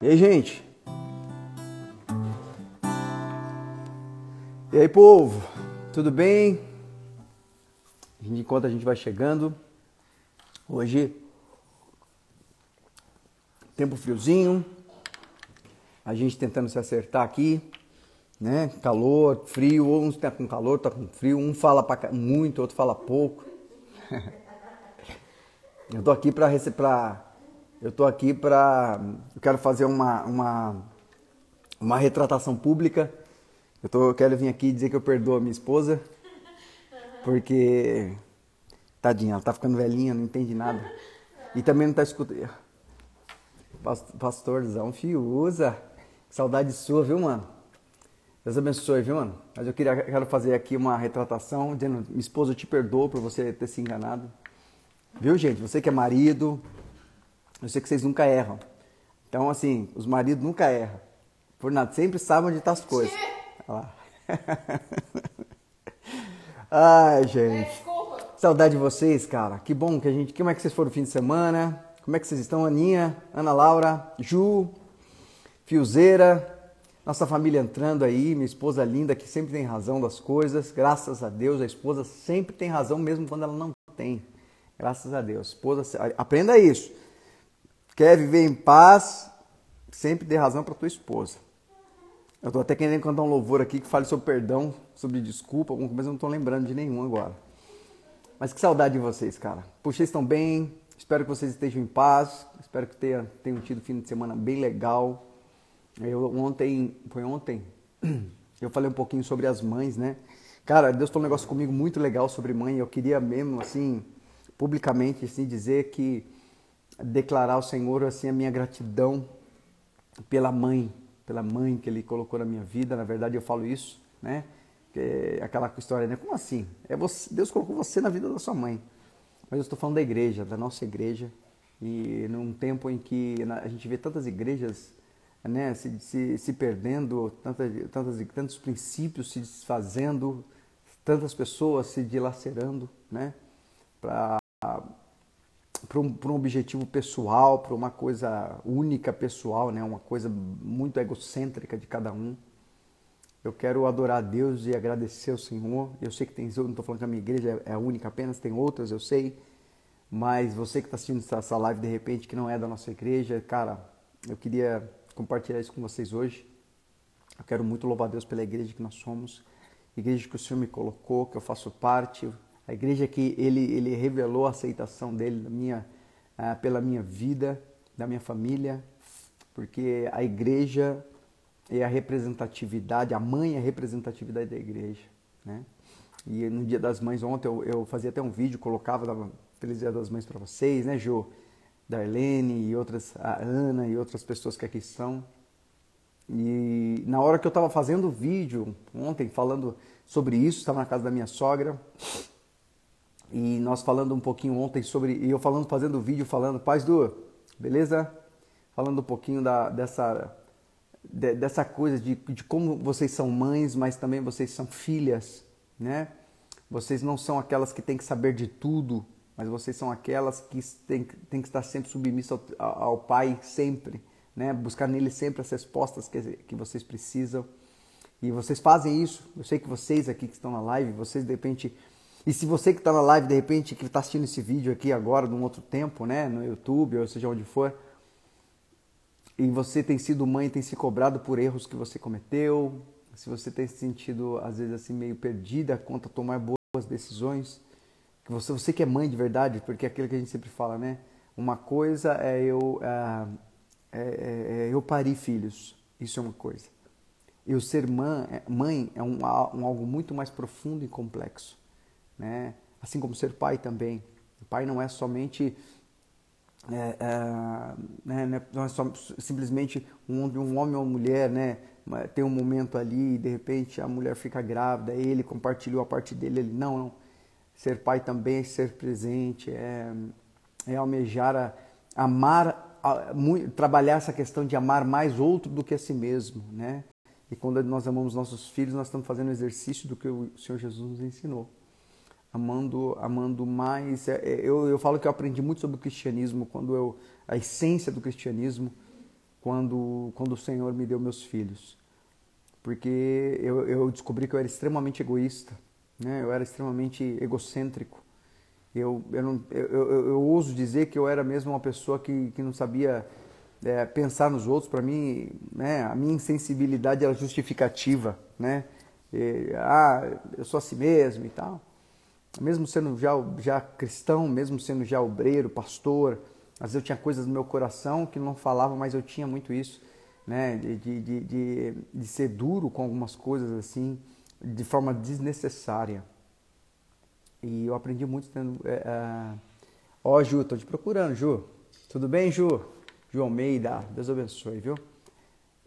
E aí, gente? E aí, povo? Tudo bem? Enquanto a gente vai chegando, hoje, tempo friozinho, a gente tentando se acertar aqui, né? Calor, frio, uns tá com calor, tá com frio, um fala pra, muito, outro fala pouco. Eu tô aqui para para eu tô aqui para eu quero fazer uma uma uma retratação pública. Eu tô eu quero vir aqui dizer que eu perdoo a minha esposa porque tadinha, ela tá ficando velhinha, não entende nada. E também não tá escutando. Pastorzão, fio, usa. Saudade sua, viu, mano? Deus abençoe, viu, mano? Mas eu queria, quero fazer aqui uma retratação, dizendo, minha esposa, eu te perdoo por você ter se enganado. Viu, gente? Você que é marido, eu sei que vocês nunca erram. Então, assim, os maridos nunca erram. Por nada, sempre sabem onde estão tá as coisas. Olha lá. Ai, gente. Saudade de vocês, cara. Que bom que a gente. Como é que vocês foram no fim de semana? Como é que vocês estão, Aninha, Ana Laura, Ju, Fiozeira, nossa família entrando aí, minha esposa linda que sempre tem razão das coisas. Graças a Deus, a esposa sempre tem razão mesmo quando ela não tem. Graças a Deus. Esposa, aprenda isso. Quer viver em paz, sempre dê razão para tua esposa. Eu estou até querendo cantar um louvor aqui que fale sobre perdão, sobre desculpa, mas eu não estou lembrando de nenhum agora. Mas que saudade de vocês, cara. Puxa, vocês estão bem. Espero que vocês estejam em paz. Espero que tenham, tenham tido um fim de semana bem legal. Eu ontem, foi ontem, eu falei um pouquinho sobre as mães, né? Cara, Deus falou um negócio comigo muito legal sobre mãe. Eu queria mesmo, assim, publicamente assim dizer que declarar ao Senhor assim a minha gratidão pela mãe, pela mãe que ele colocou na minha vida. Na verdade, eu falo isso, né? É aquela história, né? Como assim? É você, Deus colocou você na vida da sua mãe. Mas eu estou falando da igreja, da nossa igreja. E num tempo em que a gente vê tantas igrejas né, se, se, se perdendo, tantas, tantas, tantos princípios se desfazendo, tantas pessoas se dilacerando, né? Para para um, um, objetivo pessoal, para uma coisa única pessoal, né? uma coisa muito egocêntrica de cada um. Eu quero adorar a Deus e agradecer ao Senhor. Eu sei que tem, eu não estou falando que a minha igreja é a única apenas, tem outras, eu sei. Mas você que está assistindo essa live de repente que não é da nossa igreja, cara, eu queria compartilhar isso com vocês hoje. Eu quero muito louvar a Deus pela igreja que nós somos, igreja que o Senhor me colocou, que eu faço parte, a igreja que ele, ele revelou a aceitação dele minha, uh, pela minha vida, da minha família, porque a igreja é a representatividade, a mãe é a representatividade da igreja, né? E no Dia das Mães ontem eu, eu fazia até um vídeo, colocava dava Feliz Dia das Mães para vocês, né, Jô? Darlene e outras, a Ana e outras pessoas que aqui estão. E na hora que eu estava fazendo o vídeo ontem, falando sobre isso, estava na casa da minha sogra, e nós falando um pouquinho ontem sobre. E eu falando, fazendo vídeo falando, paz do, beleza? Falando um pouquinho da, dessa, de, dessa coisa de, de como vocês são mães, mas também vocês são filhas, né? Vocês não são aquelas que têm que saber de tudo, mas vocês são aquelas que têm, têm que estar sempre submissas ao, ao Pai, sempre, né? Buscar nele sempre as respostas que, que vocês precisam. E vocês fazem isso. Eu sei que vocês aqui que estão na live, vocês de repente e se você que está na live, de repente, que está assistindo esse vídeo aqui agora, num outro tempo, né, no YouTube, ou seja onde for, e você tem sido mãe, tem se cobrado por erros que você cometeu, se você tem se sentido, às vezes, assim, meio perdida quanto a tomar boas decisões, que você, você que é mãe de verdade, porque é aquilo que a gente sempre fala, né? Uma coisa é eu, é, é, é eu parir filhos, isso é uma coisa. Eu ser mãe, mãe é um, um algo muito mais profundo e complexo né? Assim como ser pai também. O pai não é somente é, é, né, né, não é só, simplesmente um, um homem ou uma mulher, né? Tem um momento ali e de repente a mulher fica grávida, ele compartilhou a parte dele, ele não, não. Ser pai também é ser presente, é, é almejar a, amar, a, muito, trabalhar essa questão de amar mais outro do que a si mesmo, né? E quando nós amamos nossos filhos, nós estamos fazendo o exercício do que o Senhor Jesus nos ensinou amando, amando mais. É, é, eu, eu falo que eu aprendi muito sobre o cristianismo, quando eu a essência do cristianismo, quando, quando o Senhor me deu meus filhos. Porque eu, eu descobri que eu era extremamente egoísta, né? eu era extremamente egocêntrico. Eu, eu, não, eu, eu, eu ouso dizer que eu era mesmo uma pessoa que, que não sabia é, pensar nos outros. Para mim, né, a minha insensibilidade era justificativa. Né? E, ah, eu sou assim mesmo e tal. Mesmo sendo já, já cristão, mesmo sendo já obreiro, pastor, às vezes eu tinha coisas no meu coração que não falava, mas eu tinha muito isso, né? De, de, de, de, ser duro com algumas coisas assim, de forma desnecessária. E eu aprendi muito tendo. É, é... Ó, Ju, tô te procurando, Ju. Tudo bem, Ju? Ju Almeida, Deus abençoe, viu?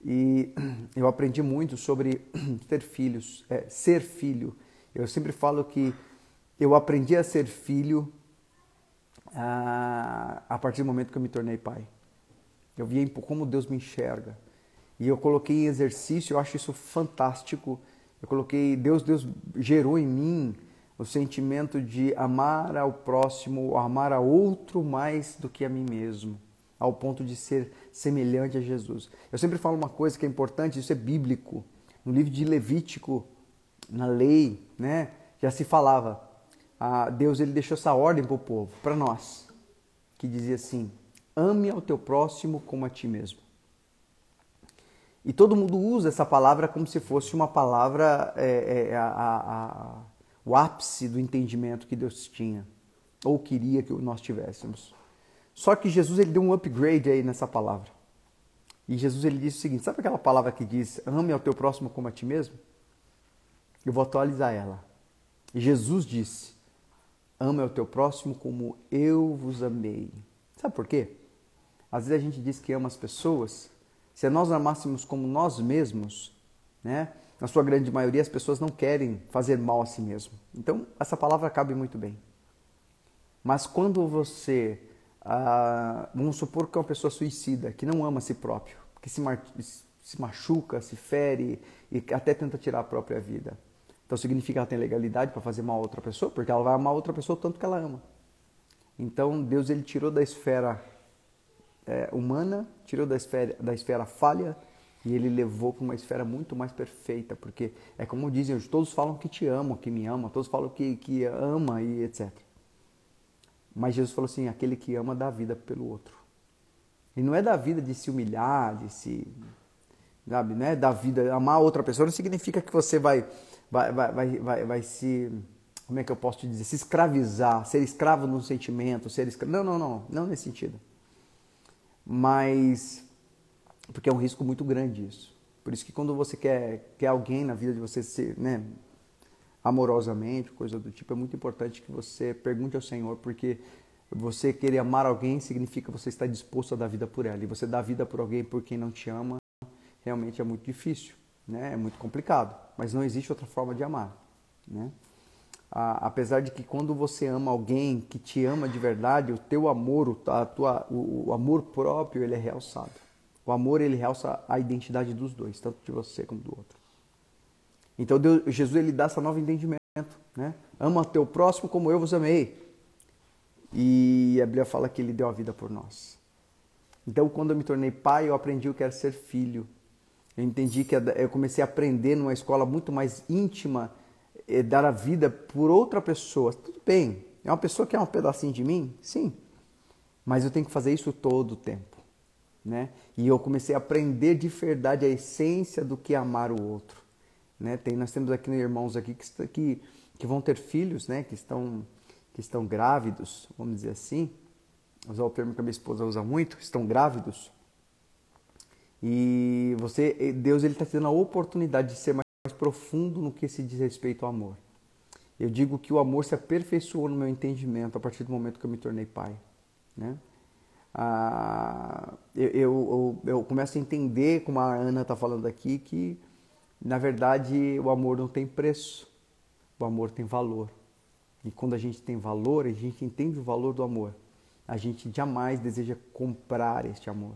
E eu aprendi muito sobre ter filhos, é, ser filho. Eu sempre falo que eu aprendi a ser filho a, a partir do momento que eu me tornei pai. Eu vi como Deus me enxerga. E eu coloquei em exercício, eu acho isso fantástico. Eu coloquei, Deus, Deus gerou em mim o sentimento de amar ao próximo, amar a outro mais do que a mim mesmo, ao ponto de ser semelhante a Jesus. Eu sempre falo uma coisa que é importante, isso é bíblico. No livro de Levítico, na lei, né, já se falava. Ah, Deus ele deixou essa ordem para o povo, para nós, que dizia assim: ame ao teu próximo como a ti mesmo. E todo mundo usa essa palavra como se fosse uma palavra é, é, a, a o ápice do entendimento que Deus tinha ou queria que nós tivéssemos. Só que Jesus ele deu um upgrade aí nessa palavra. E Jesus ele disse o seguinte: sabe aquela palavra que diz ame ao teu próximo como a ti mesmo? Eu vou atualizar ela. Jesus disse: ame ao teu próximo como eu vos amei. Sabe por quê? Às vezes a gente diz que ama as pessoas, se nós amássemos como nós mesmos, né? na sua grande maioria, as pessoas não querem fazer mal a si mesmo. Então, essa palavra cabe muito bem. Mas quando você, ah, vamos supor que é uma pessoa suicida, que não ama a si próprio, que se, se machuca, se fere e até tenta tirar a própria vida. Então significa que ela tem legalidade para fazer mal a outra pessoa, porque ela vai amar a outra pessoa tanto que ela ama. Então Deus ele tirou da esfera é, humana, tirou da esfera, da esfera falha e ele levou para uma esfera muito mais perfeita, porque é como dizem, todos falam que te amam, que me amam, todos falam que, que ama e etc. Mas Jesus falou assim, aquele que ama dá vida pelo outro. E não é da vida de se humilhar, de se, sabe, né? Da vida, amar outra pessoa não significa que você vai, vai, vai, vai, vai, vai se, como é que eu posso te dizer, se escravizar, ser escravo no sentimento, ser escravo, não, não, não, não nesse sentido. Mas porque é um risco muito grande isso. Por isso que quando você quer, quer alguém na vida de você ser, né, amorosamente, coisa do tipo, é muito importante que você pergunte ao Senhor, porque você querer amar alguém significa você estar disposto a dar vida por ela. E você dar vida por alguém por quem não te ama, realmente é muito difícil, né? É muito complicado, mas não existe outra forma de amar, né? apesar de que quando você ama alguém que te ama de verdade, o teu amor, o, a tua, o, o amor próprio, ele é realçado. O amor ele realça a identidade dos dois, tanto de você como do outro. Então Deus, Jesus ele dá esse novo entendimento, né? Ama teu próximo como eu vos amei. E a Bíblia fala que ele deu a vida por nós. Então quando eu me tornei pai, eu aprendi o que era ser filho. Eu entendi que eu comecei a aprender numa escola muito mais íntima, eh, dar a vida por outra pessoa. Tudo bem, é uma pessoa que é um pedacinho de mim? Sim. Mas eu tenho que fazer isso todo o tempo né? E eu comecei a aprender de verdade a essência do que é amar o outro, né? Tem, nós temos aqui irmãos aqui que, que, que vão ter filhos, né? Que estão, que estão grávidos, vamos dizer assim. Vou usar o termo que a minha esposa usa muito, estão grávidos. E você, Deus ele está te dando a oportunidade de ser mais profundo no que se diz respeito ao amor. Eu digo que o amor se aperfeiçoou no meu entendimento a partir do momento que eu me tornei pai, né? ah, eu, eu, eu, começo a entender, como a Ana está falando aqui, que na verdade o amor não tem preço, o amor tem valor. E quando a gente tem valor, a gente entende o valor do amor. A gente jamais deseja comprar este amor.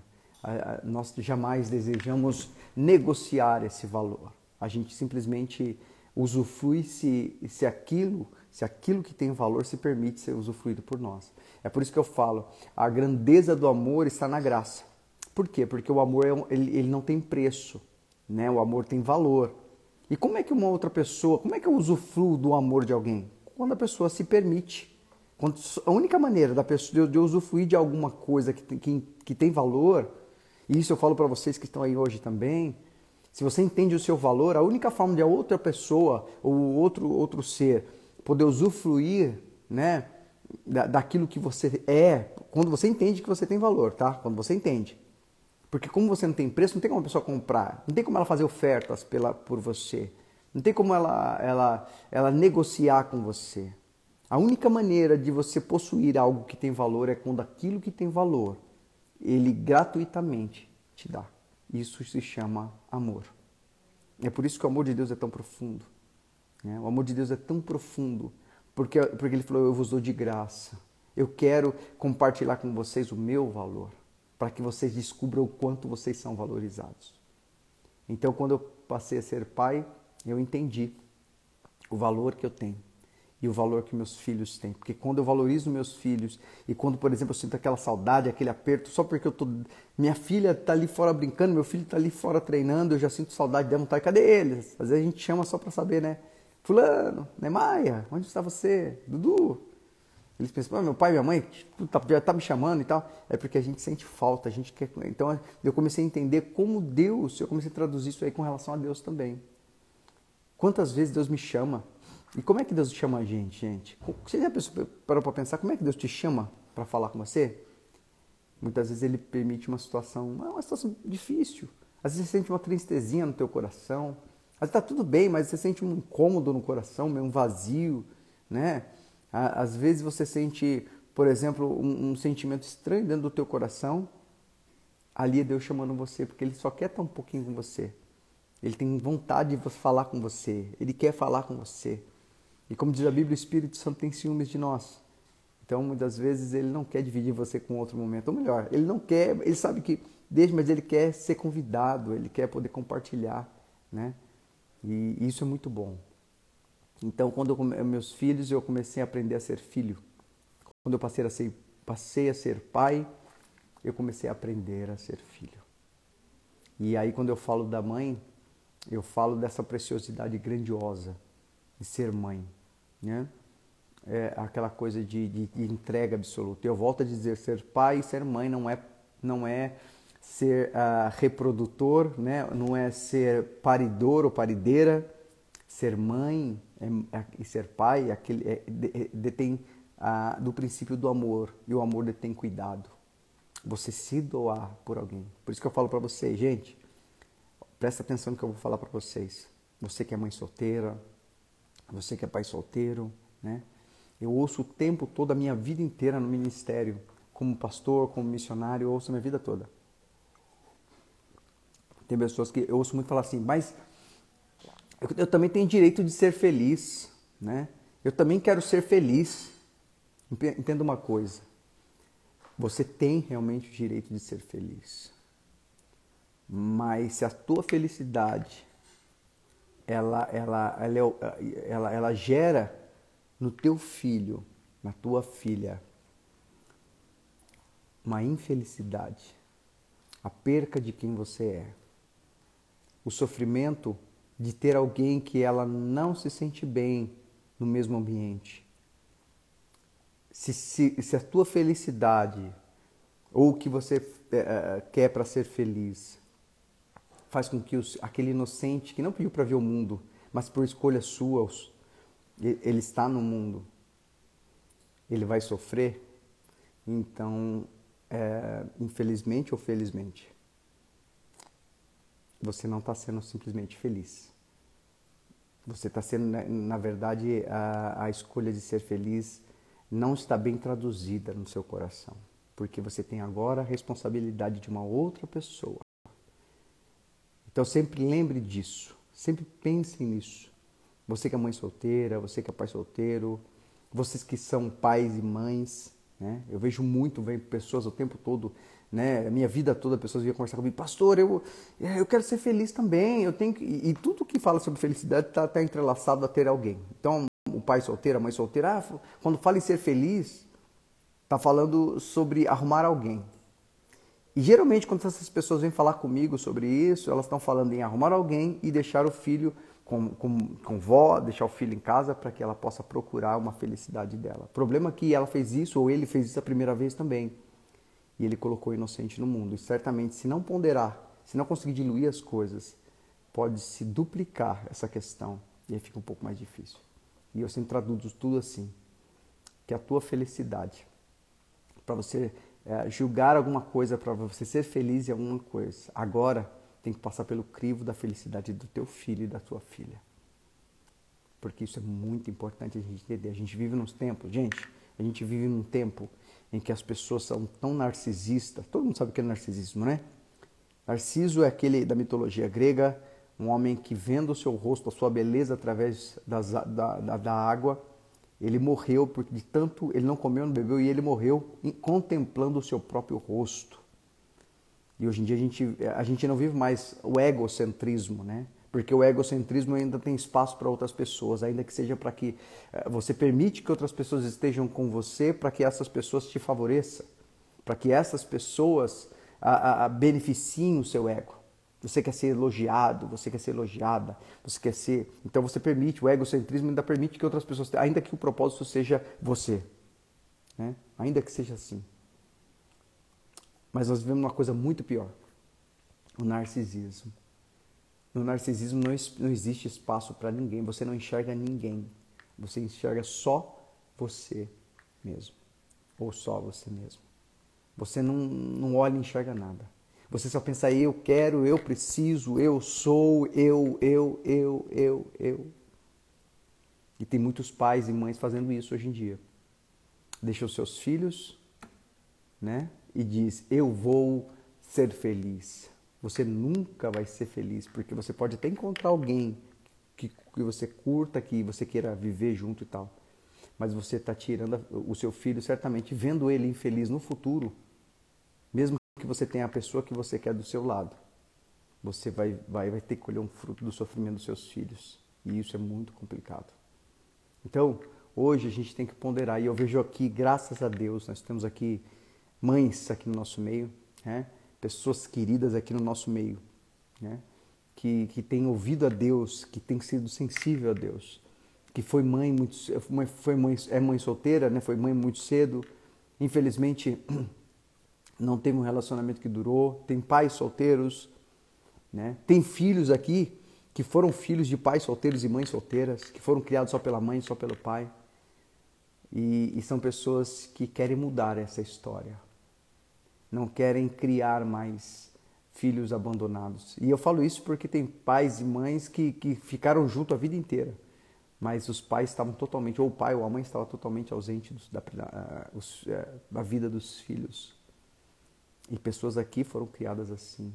Nós jamais desejamos negociar esse valor. A gente simplesmente usufrui se, se aquilo, se aquilo que tem valor se permite ser usufruído por nós. É por isso que eu falo, a grandeza do amor está na graça. Por quê? Porque o amor é, ele, ele não tem preço, né? O amor tem valor. E como é que uma outra pessoa, como é que eu usufruo do amor de alguém? Quando a pessoa se permite. Quando, a única maneira da pessoa, de, de usufruir de alguma coisa que, que, que tem valor, e isso eu falo para vocês que estão aí hoje também, se você entende o seu valor, a única forma de a outra pessoa ou outro, outro ser poder usufruir né, da, daquilo que você é, quando você entende que você tem valor, tá? Quando você entende. Porque como você não tem preço, não tem como a pessoa comprar, não tem como ela fazer ofertas pela, por você, não tem como ela, ela, ela negociar com você. A única maneira de você possuir algo que tem valor é quando aquilo que tem valor, ele gratuitamente te dá. Isso se chama amor. É por isso que o amor de Deus é tão profundo. Né? O amor de Deus é tão profundo, porque, porque ele falou: Eu vos dou de graça. Eu quero compartilhar com vocês o meu valor, para que vocês descubram o quanto vocês são valorizados. Então, quando eu passei a ser pai, eu entendi o valor que eu tenho e o valor que meus filhos têm. Porque quando eu valorizo meus filhos e quando, por exemplo, eu sinto aquela saudade, aquele aperto, só porque eu tô minha filha está ali fora brincando, meu filho está ali fora treinando, eu já sinto saudade, dá vontade, cadê eles? Às vezes a gente chama só para saber, né? Fulano, né, Maia, onde está você? Dudu? Eles pensam, meu pai, minha mãe, tá, já está me chamando e tal. É porque a gente sente falta, a gente quer. Então eu comecei a entender como Deus, eu comecei a traduzir isso aí com relação a Deus também. Quantas vezes Deus me chama e como é que Deus chama a gente, gente? Você já parou para pensar como é que Deus te chama para falar com você? Muitas vezes ele permite uma situação, uma situação difícil. Às vezes você sente uma tristezinha no teu coração. Às vezes está tudo bem, mas você sente um incômodo no coração, meio um vazio, né? Às vezes você sente, por exemplo, um, um sentimento estranho dentro do teu coração. Ali é Deus chamando você, porque Ele só quer estar um pouquinho com você. Ele tem vontade de falar com você. Ele quer falar com você. E como diz a Bíblia, o Espírito Santo tem ciúmes de nós. Então, muitas vezes, ele não quer dividir você com outro momento. Ou melhor, ele não quer, ele sabe que deixa, mas ele quer ser convidado, ele quer poder compartilhar, né? E isso é muito bom. Então, quando eu, meus filhos, eu comecei a aprender a ser filho. Quando eu passei a ser, passei a ser pai, eu comecei a aprender a ser filho. E aí, quando eu falo da mãe, eu falo dessa preciosidade grandiosa de ser mãe, né? É aquela coisa de, de, de, entrega absoluta. Eu volto a dizer, ser pai e ser mãe não é, não é ser uh, reprodutor, né? não é ser paridor ou parideira. Ser mãe é, é, e ser pai aquele, é, é, detém uh, do princípio do amor, e o amor detém cuidado. Você se doar por alguém. Por isso que eu falo para vocês, gente, presta atenção no que eu vou falar para vocês. Você que é mãe solteira, você que é pai solteiro, né? Eu ouço o tempo todo, a minha vida inteira no ministério, como pastor, como missionário, eu ouço a minha vida toda. Tem pessoas que eu ouço muito falar assim, mas eu, eu também tenho direito de ser feliz, né? Eu também quero ser feliz. Entenda uma coisa, você tem realmente o direito de ser feliz. Mas se a tua felicidade ela, ela, ela, é ela, ela gera no teu filho, na tua filha, uma infelicidade, a perca de quem você é, o sofrimento de ter alguém que ela não se sente bem no mesmo ambiente. Se, se, se a tua felicidade ou o que você é, quer para ser feliz faz com que os, aquele inocente que não pediu para ver o mundo, mas por escolha sua, ele está no mundo, ele vai sofrer. Então, é, infelizmente ou felizmente, você não está sendo simplesmente feliz. Você está sendo, né, na verdade, a, a escolha de ser feliz não está bem traduzida no seu coração, porque você tem agora a responsabilidade de uma outra pessoa então sempre lembre disso, sempre pense nisso. Você que é mãe solteira, você que é pai solteiro, vocês que são pais e mães, né? Eu vejo muito, vem pessoas o tempo todo, né? A minha vida toda, pessoas vêm conversar comigo, pastor, eu, é, eu quero ser feliz também, eu tenho que... E, tudo que fala sobre felicidade está tá entrelaçado a ter alguém. Então, o pai solteiro, a mãe solteira, ah, quando fala em ser feliz, está falando sobre arrumar alguém. E geralmente, quando essas pessoas vêm falar comigo sobre isso, elas estão falando em arrumar alguém e deixar o filho com, com, com vó, deixar o filho em casa para que ela possa procurar uma felicidade dela. O problema é que ela fez isso, ou ele fez isso a primeira vez também. E ele colocou o inocente no mundo. E certamente, se não ponderar, se não conseguir diluir as coisas, pode se duplicar essa questão. E aí fica um pouco mais difícil. E eu sempre traduzo tudo assim: que a tua felicidade, para você é, julgar alguma coisa, para você ser feliz em alguma coisa. Agora tem que passar pelo crivo da felicidade do teu filho e da tua filha. Porque isso é muito importante a gente entender. A gente vive nos tempos, gente, a gente vive num tempo em que as pessoas são tão narcisistas. Todo mundo sabe o que é narcisismo, né? Narciso é aquele da mitologia grega, um homem que vendo o seu rosto, a sua beleza através das, da, da, da água, ele morreu porque de tanto ele não comeu, não bebeu e ele morreu contemplando o seu próprio rosto. E hoje em dia a gente, a gente não vive mais o egocentrismo, né? Porque o egocentrismo ainda tem espaço para outras pessoas, ainda que seja para que eh, você permite que outras pessoas estejam com você, para que essas pessoas te favoreçam, para que essas pessoas a, a, a beneficiem o seu ego. Você quer ser elogiado, você quer ser elogiada, você quer ser. Então você permite, o egocentrismo ainda permite que outras pessoas, ainda que o propósito seja você. Né? Ainda que seja assim. Mas nós vivemos uma coisa muito pior: o narcisismo. No narcisismo não, não existe espaço para ninguém, você não enxerga ninguém. Você enxerga só você mesmo. Ou só você mesmo. Você não, não olha e enxerga nada. Você só pensa eu quero, eu preciso, eu sou, eu, eu, eu, eu, eu. E tem muitos pais e mães fazendo isso hoje em dia. Deixa os seus filhos, né? E diz: "Eu vou ser feliz". Você nunca vai ser feliz, porque você pode até encontrar alguém que, que você curta, que você queira viver junto e tal. Mas você está tirando o seu filho, certamente, vendo ele infeliz no futuro, que você tenha a pessoa que você quer do seu lado, você vai, vai, vai ter que colher um fruto do sofrimento dos seus filhos. E isso é muito complicado. Então, hoje a gente tem que ponderar. E eu vejo aqui, graças a Deus, nós temos aqui mães aqui no nosso meio, né? pessoas queridas aqui no nosso meio, né? que, que têm ouvido a Deus, que têm sido sensível a Deus, que foi mãe muito, foi mãe, é mãe solteira, né? foi mãe muito cedo. Infelizmente, não teve um relacionamento que durou, tem pais solteiros, né? tem filhos aqui que foram filhos de pais solteiros e mães solteiras, que foram criados só pela mãe, só pelo pai. E, e são pessoas que querem mudar essa história. Não querem criar mais filhos abandonados. E eu falo isso porque tem pais e mães que, que ficaram junto a vida inteira, mas os pais estavam totalmente, ou o pai ou a mãe estava totalmente ausente da, da, é, da vida dos filhos. E pessoas aqui foram criadas assim.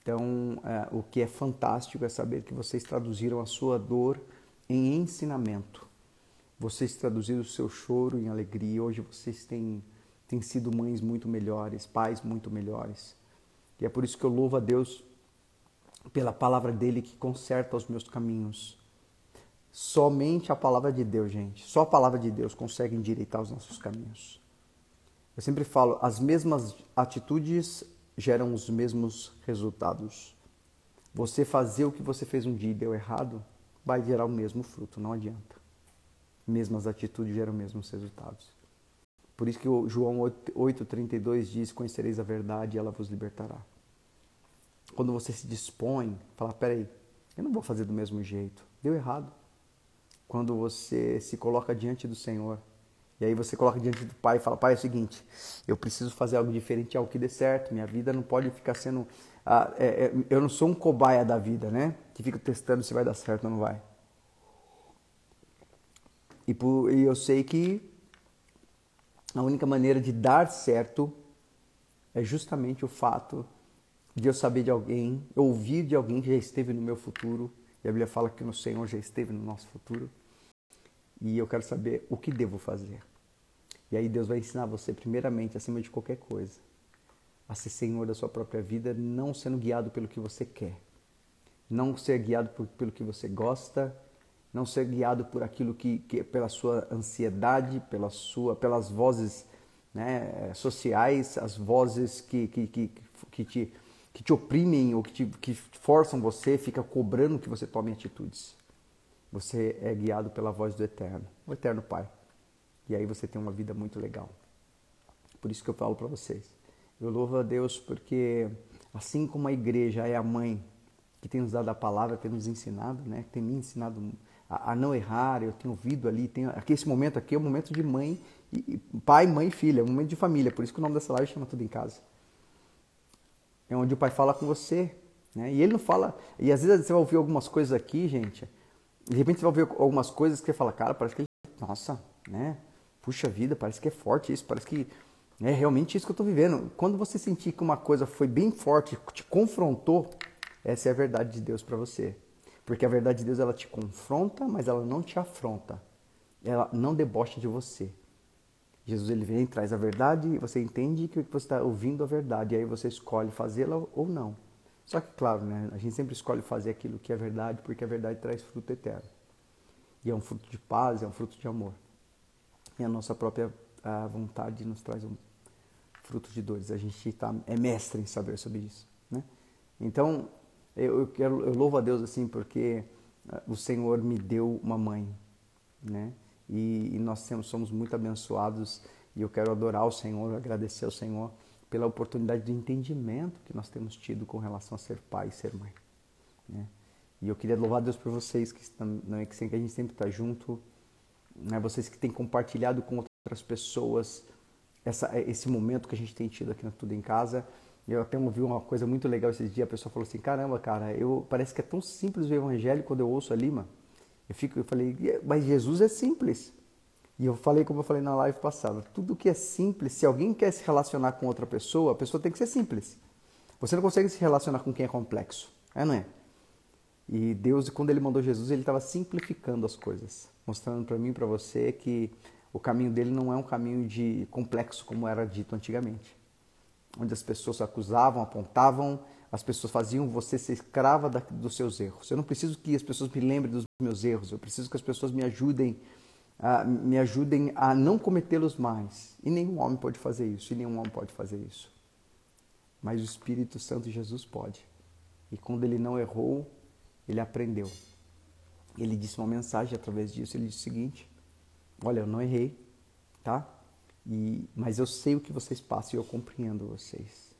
Então, é, o que é fantástico é saber que vocês traduziram a sua dor em ensinamento. Vocês traduziram o seu choro em alegria. Hoje vocês têm, têm sido mães muito melhores, pais muito melhores. E é por isso que eu louvo a Deus pela palavra dele que conserta os meus caminhos. Somente a palavra de Deus, gente. Só a palavra de Deus consegue endireitar os nossos caminhos. Eu sempre falo, as mesmas atitudes geram os mesmos resultados. Você fazer o que você fez um dia e deu errado, vai gerar o mesmo fruto, não adianta. Mesmas atitudes geram os mesmos resultados. Por isso que o João 8,32 diz: Conhecereis a verdade e ela vos libertará. Quando você se dispõe, fala: peraí, eu não vou fazer do mesmo jeito, deu errado. Quando você se coloca diante do Senhor, e aí você coloca diante do pai e fala: Pai, é o seguinte, eu preciso fazer algo diferente, algo que dê certo. Minha vida não pode ficar sendo. Ah, é, é, eu não sou um cobaia da vida, né? Que fica testando se vai dar certo ou não vai. E, por, e eu sei que a única maneira de dar certo é justamente o fato de eu saber de alguém, ouvir de alguém que já esteve no meu futuro. E a Bíblia fala que o Senhor já esteve no nosso futuro. E eu quero saber o que devo fazer. E aí Deus vai ensinar você, primeiramente, acima de qualquer coisa, a ser senhor da sua própria vida, não sendo guiado pelo que você quer, não ser guiado por, pelo que você gosta, não ser guiado por aquilo que, que pela sua ansiedade, pela sua, pelas vozes né, sociais, as vozes que, que, que, que, te, que te oprimem ou que, te, que forçam você, fica cobrando que você tome atitudes. Você é guiado pela voz do Eterno, o Eterno Pai. E aí você tem uma vida muito legal. Por isso que eu falo para vocês. Eu louvo a Deus porque assim como a igreja é a mãe que tem nos dado a palavra, tem nos ensinado, né? Tem me ensinado a, a não errar. Eu tenho ouvido ali, tenho, aqui esse momento aqui é um momento de mãe, e, pai, mãe e filha, é um momento de família. Por isso que o nome dessa live chama tudo em casa. É onde o pai fala com você, né? E ele não fala. E às vezes você vai ouvir algumas coisas aqui, gente. De repente você vai ouvir algumas coisas que você fala, cara, parece que ele, nossa, né? Puxa vida, parece que é forte isso, parece que é realmente isso que eu estou vivendo. Quando você sentir que uma coisa foi bem forte, te confrontou, essa é a verdade de Deus para você. Porque a verdade de Deus ela te confronta, mas ela não te afronta. Ela não debocha de você. Jesus ele vem, traz a verdade e você entende que você está ouvindo a verdade. E aí você escolhe fazê-la ou não. Só que, claro, né, a gente sempre escolhe fazer aquilo que é verdade, porque a verdade traz fruto eterno. E é um fruto de paz, é um fruto de amor. E a nossa própria a vontade nos traz um fruto de dores. A gente tá, é mestre em saber sobre isso. Né? Então, eu, quero, eu louvo a Deus assim porque ah, o Senhor me deu uma mãe, né? E, e nós temos, somos muito abençoados e eu quero adorar o Senhor, agradecer ao Senhor pela oportunidade de entendimento que nós temos tido com relação a ser pai e ser mãe, né? E eu queria louvar Deus por vocês que estão, né, que a gente sempre está junto, né? Vocês que têm compartilhado com outras pessoas essa, esse momento que a gente tem tido aqui na Tudo em Casa. Eu até ouvi uma coisa muito legal esses dias, a pessoa falou assim, caramba, cara, eu, parece que é tão simples o evangelho quando eu ouço ali, mano. Eu, fico, eu falei, mas Jesus é simples. E eu falei como eu falei na live passada, tudo que é simples, se alguém quer se relacionar com outra pessoa, a pessoa tem que ser simples. Você não consegue se relacionar com quem é complexo, é não é? E Deus, quando Ele mandou Jesus, Ele estava simplificando as coisas, mostrando para mim e para você que o caminho dele não é um caminho de complexo como era dito antigamente onde as pessoas acusavam, apontavam, as pessoas faziam você ser escrava da, dos seus erros. Eu não preciso que as pessoas me lembrem dos meus erros, eu preciso que as pessoas me ajudem, uh, me ajudem a não cometê-los mais. E nenhum homem pode fazer isso, e nenhum homem pode fazer isso. Mas o Espírito Santo Jesus pode. E quando ele não errou, ele aprendeu. Ele disse uma mensagem através disso, ele disse o seguinte: Olha, eu não errei, tá? E, mas eu sei o que vocês passam e eu compreendo vocês.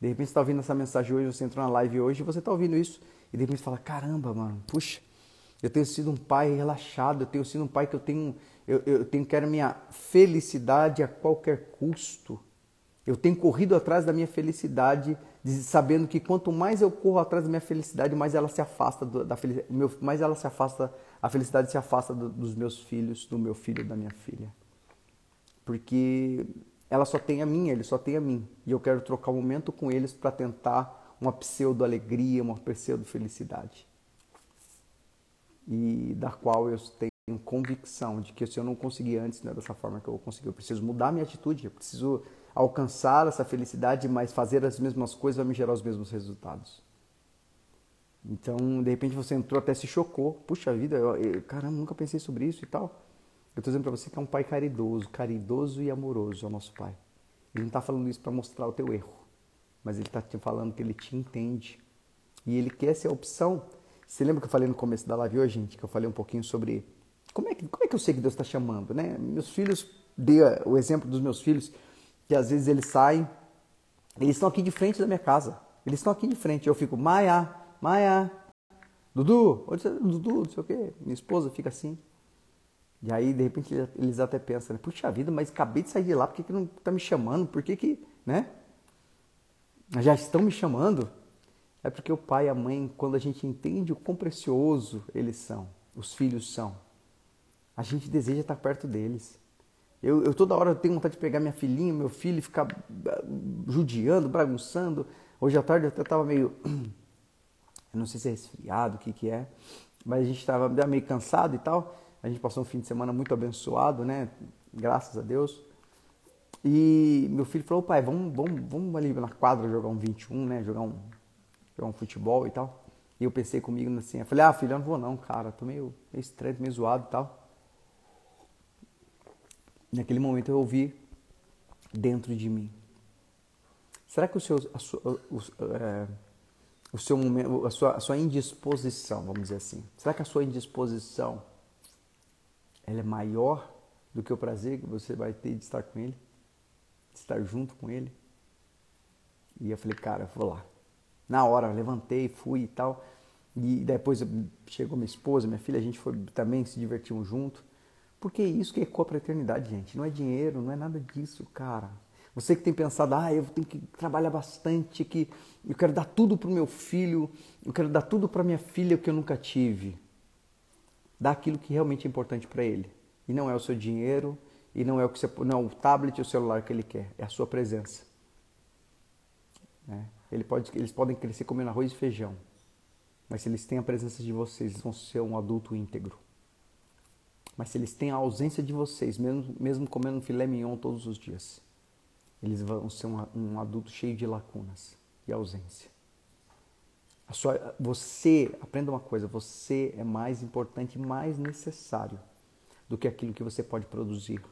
De repente você está ouvindo essa mensagem hoje, você entrou na live hoje você está ouvindo isso e de repente fala, caramba, mano, puxa, eu tenho sido um pai relaxado, eu tenho sido um pai que eu tenho, eu, eu tenho quero minha felicidade a qualquer custo. Eu tenho corrido atrás da minha felicidade, sabendo que quanto mais eu corro atrás da minha felicidade, mais ela se afasta da felicidade, mais ela se afasta, a felicidade se afasta dos meus filhos, do meu filho da minha filha porque ela só tem a mim, ele só tem a mim. E eu quero trocar um momento com eles para tentar uma pseudo-alegria, uma pseudo-felicidade. E da qual eu tenho convicção de que se eu não conseguir antes, não é dessa forma que eu vou conseguir. Eu preciso mudar minha atitude, eu preciso alcançar essa felicidade, mas fazer as mesmas coisas vai me gerar os mesmos resultados. Então, de repente você entrou até se chocou. Puxa vida, eu, eu, caramba, nunca pensei sobre isso e tal. Eu estou dizendo para você que é um pai caridoso, caridoso e amoroso, é o nosso pai. Ele não está falando isso para mostrar o teu erro, mas ele está te falando que ele te entende. E ele quer ser a opção. Você lembra que eu falei no começo da live hoje, gente, que eu falei um pouquinho sobre como é que, como é que eu sei que Deus está chamando, né? Meus filhos, dei o exemplo dos meus filhos, que às vezes eles saem, eles estão aqui de frente da minha casa. Eles estão aqui de frente. Eu fico, Maia, Maia, Dudu, onde você, Dudu, não sei o quê. Minha esposa fica assim. E aí, de repente, eles até pensam, né? puxa vida, mas acabei de sair de lá, por que, que não está me chamando? Por que, que, né? Já estão me chamando? É porque o pai e a mãe, quando a gente entende o quão precioso eles são, os filhos são, a gente deseja estar perto deles. Eu, eu toda hora tenho vontade de pegar minha filhinha, meu filho e ficar ah, judiando, bagunçando. Hoje à tarde eu até estava meio. Eu não sei se é resfriado, o que, que é, mas a gente estava meio cansado e tal. A gente passou um fim de semana muito abençoado, né? Graças a Deus. E meu filho falou, pai, vamos, vamos, vamos ali na quadra jogar um 21, né? Jogar um, jogar um futebol e tal. E eu pensei comigo assim, eu falei, ah, filho, eu não vou não, cara. Tô meio, meio estranho, meio zoado e tal. Naquele momento eu ouvi dentro de mim? Será que o seu, a sua, o, é, o seu momento, a sua, a sua indisposição, vamos dizer assim, será que a sua indisposição ela é maior do que o prazer que você vai ter de estar com ele, de estar junto com ele? E eu falei, cara, vou lá. Na hora, levantei, fui e tal. E depois chegou minha esposa, minha filha, a gente foi também se divertimos junto. Porque é isso que a eternidade, gente. Não é dinheiro, não é nada disso, cara. Você que tem pensado, ah, eu tenho que trabalhar bastante, que eu quero dar tudo para o meu filho, eu quero dar tudo para minha filha que eu nunca tive. Dá aquilo que realmente é importante para ele. E não é o seu dinheiro, e não é o que você, não é o tablet e o celular que ele quer, é a sua presença. Né? Ele pode, eles podem crescer comendo arroz e feijão, mas se eles têm a presença de vocês, eles vão ser um adulto íntegro. Mas se eles têm a ausência de vocês, mesmo, mesmo comendo filé mignon todos os dias, eles vão ser um, um adulto cheio de lacunas e ausência. A sua, você, aprenda uma coisa, você é mais importante e mais necessário do que aquilo que você pode produzir.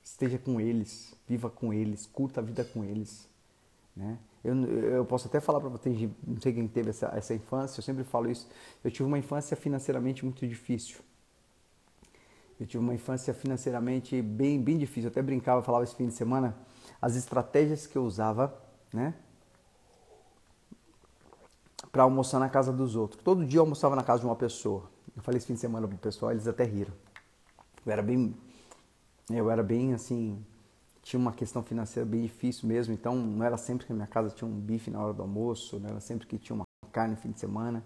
Esteja com eles, viva com eles, curta a vida com eles. Né? Eu, eu posso até falar para vocês, não sei quem teve essa, essa infância, eu sempre falo isso. Eu tive uma infância financeiramente muito difícil. Eu tive uma infância financeiramente bem, bem difícil. Eu até brincava, falava esse fim de semana, as estratégias que eu usava, né? Para almoçar na casa dos outros. Todo dia eu almoçava na casa de uma pessoa. Eu falei esse fim de semana pro pessoal, eles até riram. Eu era bem, eu era bem assim, tinha uma questão financeira bem difícil mesmo, então não era sempre que a minha casa tinha um bife na hora do almoço, não era sempre que tinha uma carne no fim de semana.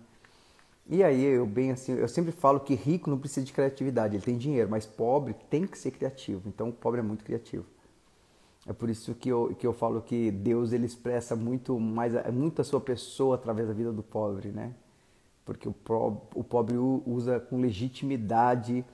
E aí eu bem assim, eu sempre falo que rico não precisa de criatividade, ele tem dinheiro, mas pobre tem que ser criativo. Então o pobre é muito criativo. É por isso que eu, que eu falo que Deus ele expressa muito mais muito a sua pessoa através da vida do pobre, né? Porque o, o pobre usa com legitimidade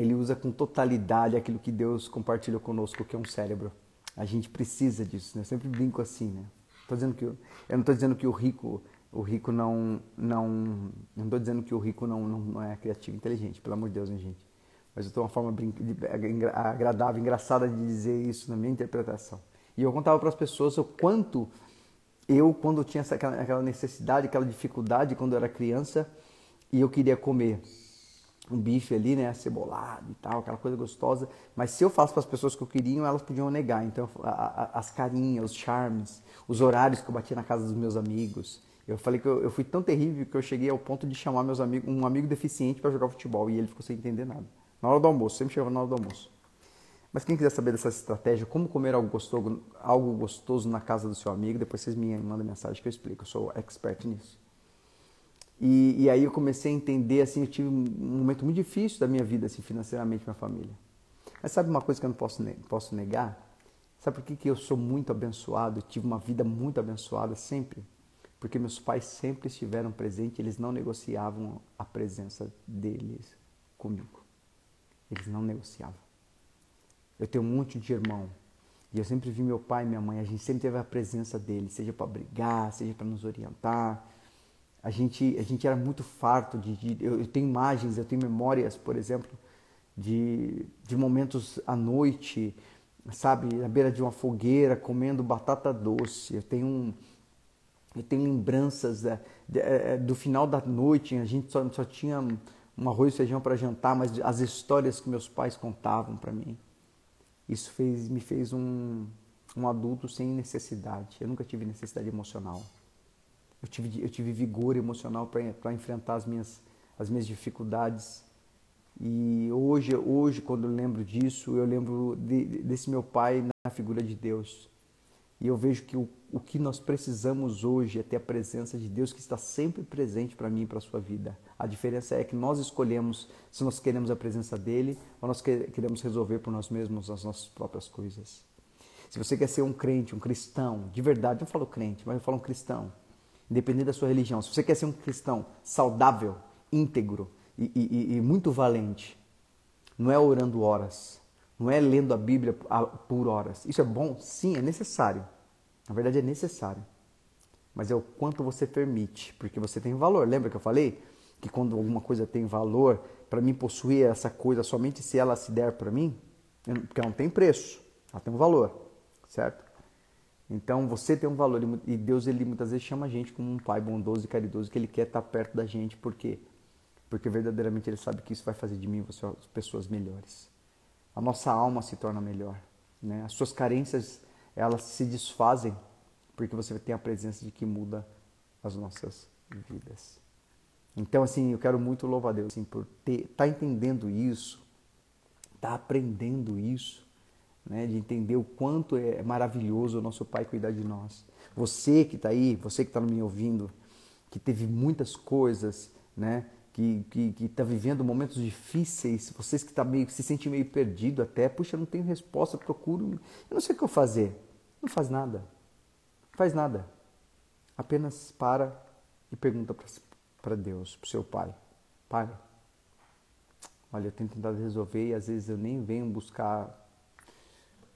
ele usa com totalidade aquilo que Deus compartilhou conosco, que é um cérebro. A gente precisa disso, né? Eu sempre brinco assim, né? Tô dizendo que eu, eu não estou dizendo que o rico, o rico não, não, estou dizendo que o rico não, não, não, é criativo, inteligente, pelo amor de Deus, né, gente? Mas eu tenho uma forma agradável, engraçada de dizer isso na minha interpretação. E eu contava para as pessoas o quanto eu, quando tinha essa, aquela necessidade, aquela dificuldade, quando eu era criança, e eu queria comer um bife ali, né, cebolado e tal, aquela coisa gostosa. Mas se eu faço para as pessoas que eu queria, elas podiam negar. Então, a, a, as carinhas, os charmes, os horários que eu batia na casa dos meus amigos. Eu falei que eu, eu fui tão terrível que eu cheguei ao ponto de chamar meus amigos, um amigo deficiente para jogar futebol e ele ficou sem entender nada. Na hora do almoço, sempre chegava na hora do almoço. Mas quem quiser saber dessa estratégia, como comer algo gostoso, algo gostoso na casa do seu amigo, depois vocês me mandam mensagem que eu explico. Eu sou expert nisso. E, e, aí eu comecei a entender, assim, eu tive um momento muito difícil da minha vida, assim, financeiramente, minha família. Mas sabe uma coisa que eu não posso, posso negar? Sabe por que, que eu sou muito abençoado, tive uma vida muito abençoada sempre? Porque meus pais sempre estiveram presentes, eles não negociavam a presença deles comigo. Eles não negociavam. Eu tenho um monte de irmão, e eu sempre vi meu pai e minha mãe, a gente sempre teve a presença deles, seja para brigar, seja para nos orientar, a gente, a gente era muito farto de, de eu, eu, tenho imagens, eu tenho memórias, por exemplo, de, de momentos à noite, sabe, na beira de uma fogueira, comendo batata doce. Eu tenho, um, eu tenho lembranças de, de, é, do final da noite, a gente só, só tinha um arroz e feijão para jantar, mas as histórias que meus pais contavam para mim. Isso fez, me fez um, um adulto sem necessidade. Eu nunca tive necessidade emocional. Eu tive, eu tive vigor emocional para enfrentar as minhas, as minhas dificuldades. E hoje, hoje, quando eu lembro disso, eu lembro de, desse meu pai na figura de Deus. E eu vejo que o, o que nós precisamos hoje é ter a presença de Deus que está sempre presente para mim e para a sua vida. A diferença é que nós escolhemos se nós queremos a presença dele ou nós queremos resolver por nós mesmos as nossas próprias coisas. Se você quer ser um crente, um cristão, de verdade, não falo crente, mas eu falo um cristão, independente da sua religião, se você quer ser um cristão saudável, íntegro e, e, e muito valente, não é orando horas, não é lendo a Bíblia por horas. Isso é bom? Sim, é necessário. Na verdade, é necessário. Mas é o quanto você permite, porque você tem valor. Lembra que eu falei que quando alguma coisa tem valor, para mim possuir essa coisa somente se ela se der para mim, porque não tem preço. Ela tem um valor, certo? Então você tem um valor e Deus ele muitas vezes chama a gente como um pai bondoso e caridoso que ele quer estar perto da gente, por quê? Porque verdadeiramente ele sabe que isso vai fazer de mim você pessoas melhores. A nossa alma se torna melhor, né? As suas carências elas se desfazem porque você tem a presença de que muda as nossas vidas. Então assim, eu quero muito louvar a Deus assim, por estar tá entendendo isso, tá aprendendo isso né, de entender o quanto é maravilhoso o nosso Pai cuidar de nós. Você que está aí, você que está me ouvindo, que teve muitas coisas, né, que está vivendo momentos difíceis, vocês que tá meio, se sentem meio perdido até, puxa, não tenho resposta, procuro, eu não sei o que eu fazer. Não faz nada. Não faz nada. Apenas para e pergunta para Deus, para o seu Pai. Pai, olha, eu tenho tentado resolver e às vezes eu nem venho buscar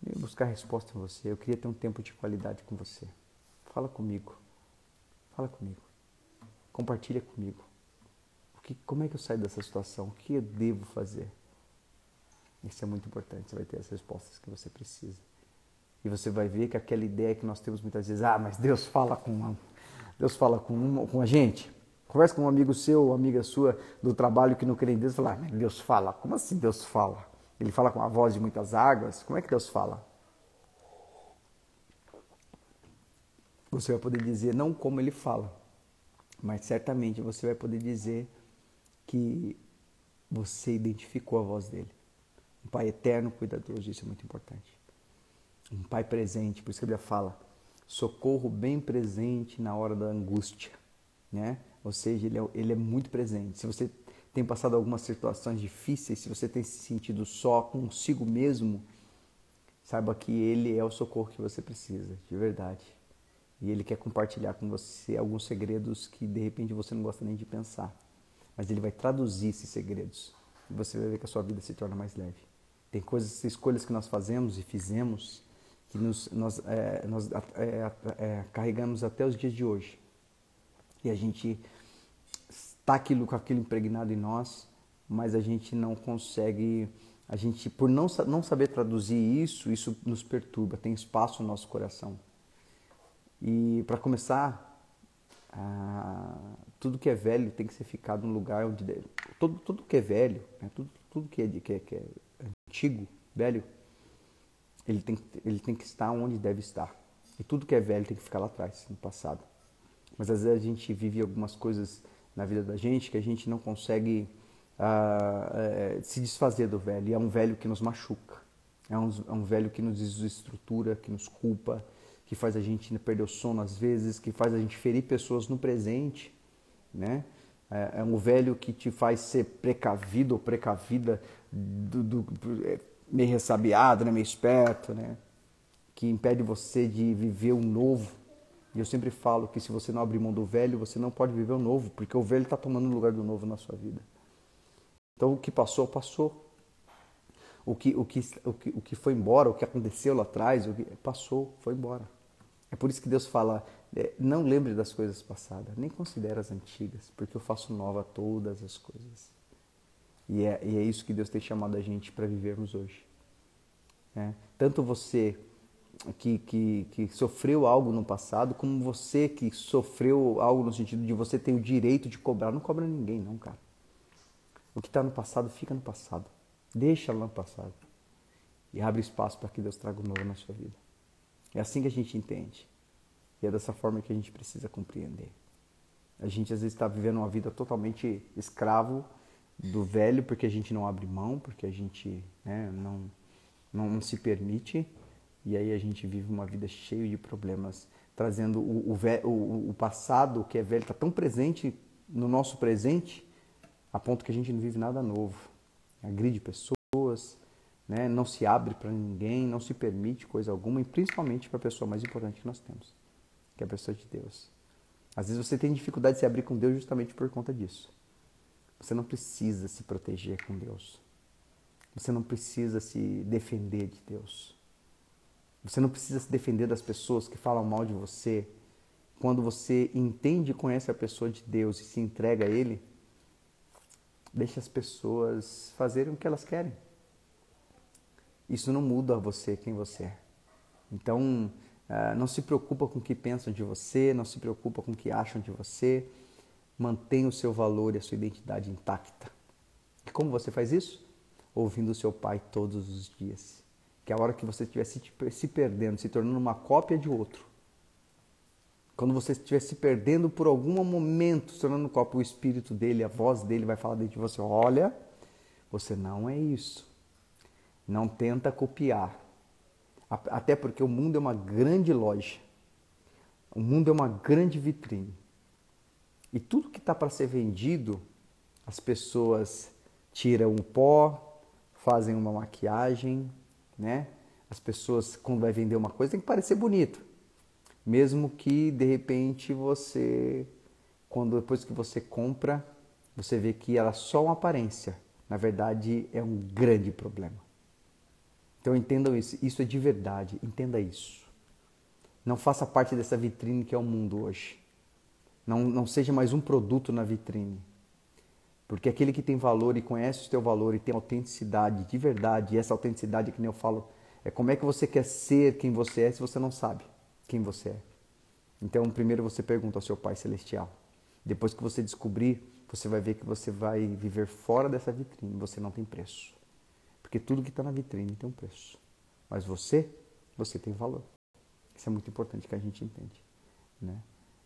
nem buscar resposta em você. Eu queria ter um tempo de qualidade com você. Fala comigo. Fala comigo. Compartilha comigo. Que, como é que eu saio dessa situação? O que eu devo fazer? Isso é muito importante. Você vai ter as respostas que você precisa. E você vai ver que aquela ideia que nós temos muitas vezes, ah, mas Deus fala com uma, Deus fala com, uma, com a gente. Conversa com um amigo seu, uma amiga sua do trabalho que não crê em Deus, fala, ah, Deus fala. Como assim Deus fala? Ele fala com a voz de muitas águas. Como é que Deus fala? Você vai poder dizer não como ele fala, mas certamente você vai poder dizer que você identificou a voz dele. Um pai eterno, cuidadoso, isso é muito importante. Um pai presente, por isso que a Bíblia fala, socorro bem presente na hora da angústia, né? Ou seja, ele é, ele é muito presente. Se você tem passado algumas situações difíceis, se você tem se sentido só consigo mesmo, saiba que Ele é o socorro que você precisa, de verdade. E Ele quer compartilhar com você alguns segredos que de repente você não gosta nem de pensar. Mas Ele vai traduzir esses segredos e você vai ver que a sua vida se torna mais leve. Tem coisas, escolhas que nós fazemos e fizemos que nos, nós, é, nós é, é, carregamos até os dias de hoje. E a gente está aquilo com aquilo impregnado em nós, mas a gente não consegue, a gente por não, não saber traduzir isso, isso nos perturba, tem espaço no nosso coração. E para começar, ah, tudo que é velho tem que ser ficado no lugar onde deve. Tudo, tudo que é velho, né, tudo, tudo que, é, que, é, que é antigo, velho, ele tem, ele tem que estar onde deve estar. E tudo que é velho tem que ficar lá atrás, no passado. Mas às vezes a gente vive algumas coisas na vida da gente que a gente não consegue uh, se desfazer do velho. E é um velho que nos machuca. É um, é um velho que nos desestrutura, que nos culpa, que faz a gente perder o sono às vezes, que faz a gente ferir pessoas no presente, né? É, é um velho que te faz ser precavido ou precavida, do, do, é, meio ressabiado, né? meio esperto, né? Que impede você de viver o novo e eu sempre falo que se você não abrir mão do velho, você não pode viver o novo, porque o velho está tomando o lugar do novo na sua vida. Então o que passou, passou. O que, o que, o que, o que foi embora, o que aconteceu lá atrás, o que passou, foi embora. É por isso que Deus fala: é, não lembre das coisas passadas, nem considere as antigas, porque eu faço nova todas as coisas. E é, e é isso que Deus tem chamado a gente para vivermos hoje. É. Tanto você que, que, que sofreu algo no passado, como você que sofreu algo no sentido de você ter o direito de cobrar. Não cobra ninguém, não, cara. O que está no passado fica no passado. Deixa lá no passado. E abre espaço para que Deus traga o novo na sua vida. É assim que a gente entende. E é dessa forma que a gente precisa compreender. A gente às vezes está vivendo uma vida totalmente escravo do velho porque a gente não abre mão, porque a gente né, não, não se permite e aí a gente vive uma vida cheia de problemas, trazendo o, o, o, passado que é velho, está tão presente no nosso presente, a ponto que a gente não vive nada novo. Agride pessoas, né? não se abre para ninguém, não se permite coisa alguma, e principalmente para a pessoa mais importante que nós temos, que é a pessoa de Deus. Às vezes você tem dificuldade de se abrir com Deus justamente por conta disso. Você não precisa se proteger com Deus. Você não precisa se defender de Deus. Você não precisa se defender das pessoas que falam mal de você. Quando você entende e conhece a pessoa de Deus e se entrega a Ele, deixa as pessoas fazerem o que elas querem. Isso não muda você quem você é. Então, uh, não se preocupa com o que pensam de você, não se preocupa com o que acham de você. Mantenha o seu valor e a sua identidade intacta. E como você faz isso? Ouvindo o seu pai todos os dias. Que a hora que você estiver se perdendo, se tornando uma cópia de outro, quando você estiver se perdendo por algum momento, se tornando cópia, o espírito dele, a voz dele vai falar dentro de você: olha, você não é isso. Não tenta copiar. Até porque o mundo é uma grande loja. O mundo é uma grande vitrine. E tudo que está para ser vendido, as pessoas tiram o pó, fazem uma maquiagem, né? As pessoas, quando vai vender uma coisa, tem que parecer bonito. Mesmo que, de repente, você, quando depois que você compra, você vê que ela é só uma aparência. Na verdade, é um grande problema. Então entendam isso, isso é de verdade, entenda isso. Não faça parte dessa vitrine que é o mundo hoje. Não, não seja mais um produto na vitrine. Porque aquele que tem valor e conhece o seu valor e tem autenticidade de verdade, e essa autenticidade que nem eu falo, é como é que você quer ser quem você é se você não sabe quem você é. Então, primeiro você pergunta ao seu Pai Celestial. Depois que você descobrir, você vai ver que você vai viver fora dessa vitrine, você não tem preço. Porque tudo que está na vitrine tem um preço. Mas você, você tem valor. Isso é muito importante que a gente entende. Né?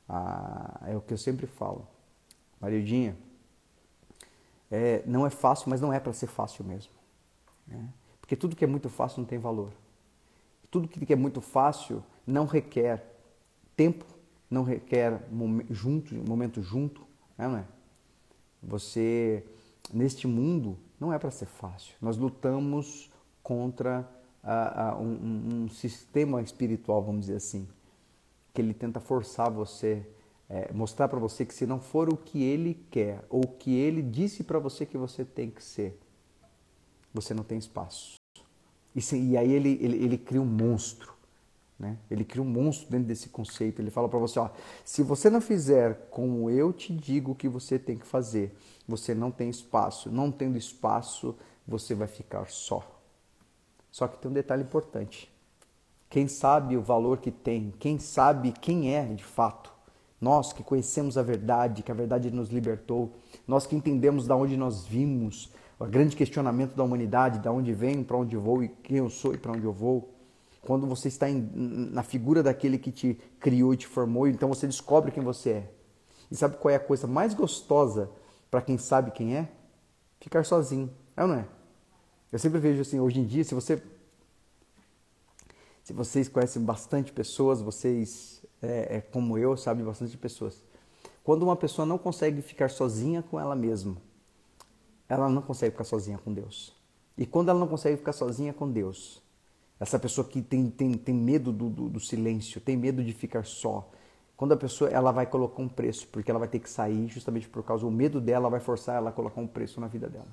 Ah, é o que eu sempre falo. Mariudinha, é, não é fácil, mas não é para ser fácil mesmo. Né? Porque tudo que é muito fácil não tem valor. Tudo que é muito fácil não requer tempo, não requer momento junto, momento junto, né, não é? Você, neste mundo, não é para ser fácil. Nós lutamos contra uh, uh, um, um, sistema espiritual, vamos dizer assim, que ele tenta forçar você, é, mostrar para você que se não for o que ele quer ou o que ele disse para você que você tem que ser, você não tem espaço. E, se, e aí ele, ele, ele cria um monstro. Né? Ele cria um monstro dentro desse conceito. Ele fala para você: ó, se você não fizer como eu te digo que você tem que fazer, você não tem espaço. Não tendo espaço, você vai ficar só. Só que tem um detalhe importante. Quem sabe o valor que tem, quem sabe quem é de fato, nós que conhecemos a verdade, que a verdade nos libertou, nós que entendemos da onde nós vimos, o grande questionamento da humanidade, da onde venho, para onde vou e quem eu sou e para onde eu vou. Quando você está em, na figura daquele que te criou e te formou, então você descobre quem você é. E sabe qual é a coisa mais gostosa para quem sabe quem é? Ficar sozinho. É ou não é? Eu sempre vejo assim, hoje em dia, se você se vocês conhecem bastante pessoas, vocês é, é como eu, sabem bastante pessoas. Quando uma pessoa não consegue ficar sozinha com ela mesma, ela não consegue ficar sozinha com Deus. E quando ela não consegue ficar sozinha com Deus, essa pessoa que tem, tem, tem medo do, do, do silêncio, tem medo de ficar só, quando a pessoa ela vai colocar um preço, porque ela vai ter que sair justamente por causa do medo dela, vai forçar ela a colocar um preço na vida dela.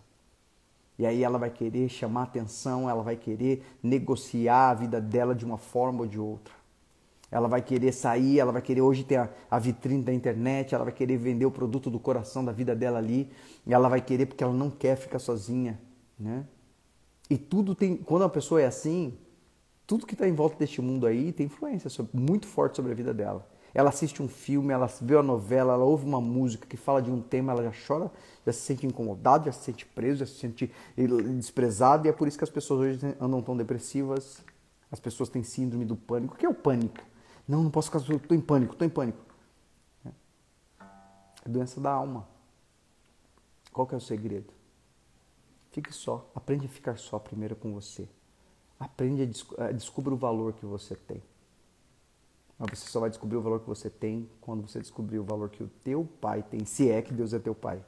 E aí ela vai querer chamar atenção, ela vai querer negociar a vida dela de uma forma ou de outra. Ela vai querer sair, ela vai querer hoje ter a, a vitrine da internet, ela vai querer vender o produto do coração da vida dela ali, e ela vai querer porque ela não quer ficar sozinha, né? E tudo tem, quando a pessoa é assim, tudo que está em volta deste mundo aí tem influência sobre, muito forte sobre a vida dela. Ela assiste um filme, ela vê uma novela, ela ouve uma música que fala de um tema, ela já chora, já se sente incomodada, já se sente preso, já se sente desprezado, e é por isso que as pessoas hoje andam tão depressivas. As pessoas têm síndrome do pânico. O que é o pânico? Não, não posso ficar, estou em pânico, estou em pânico. É doença da alma. Qual que é o segredo? Fique só. Aprende a ficar só primeiro com você. Aprende a, des a descubra o valor que você tem. Mas você só vai descobrir o valor que você tem quando você descobrir o valor que o teu pai tem, se é que Deus é teu pai.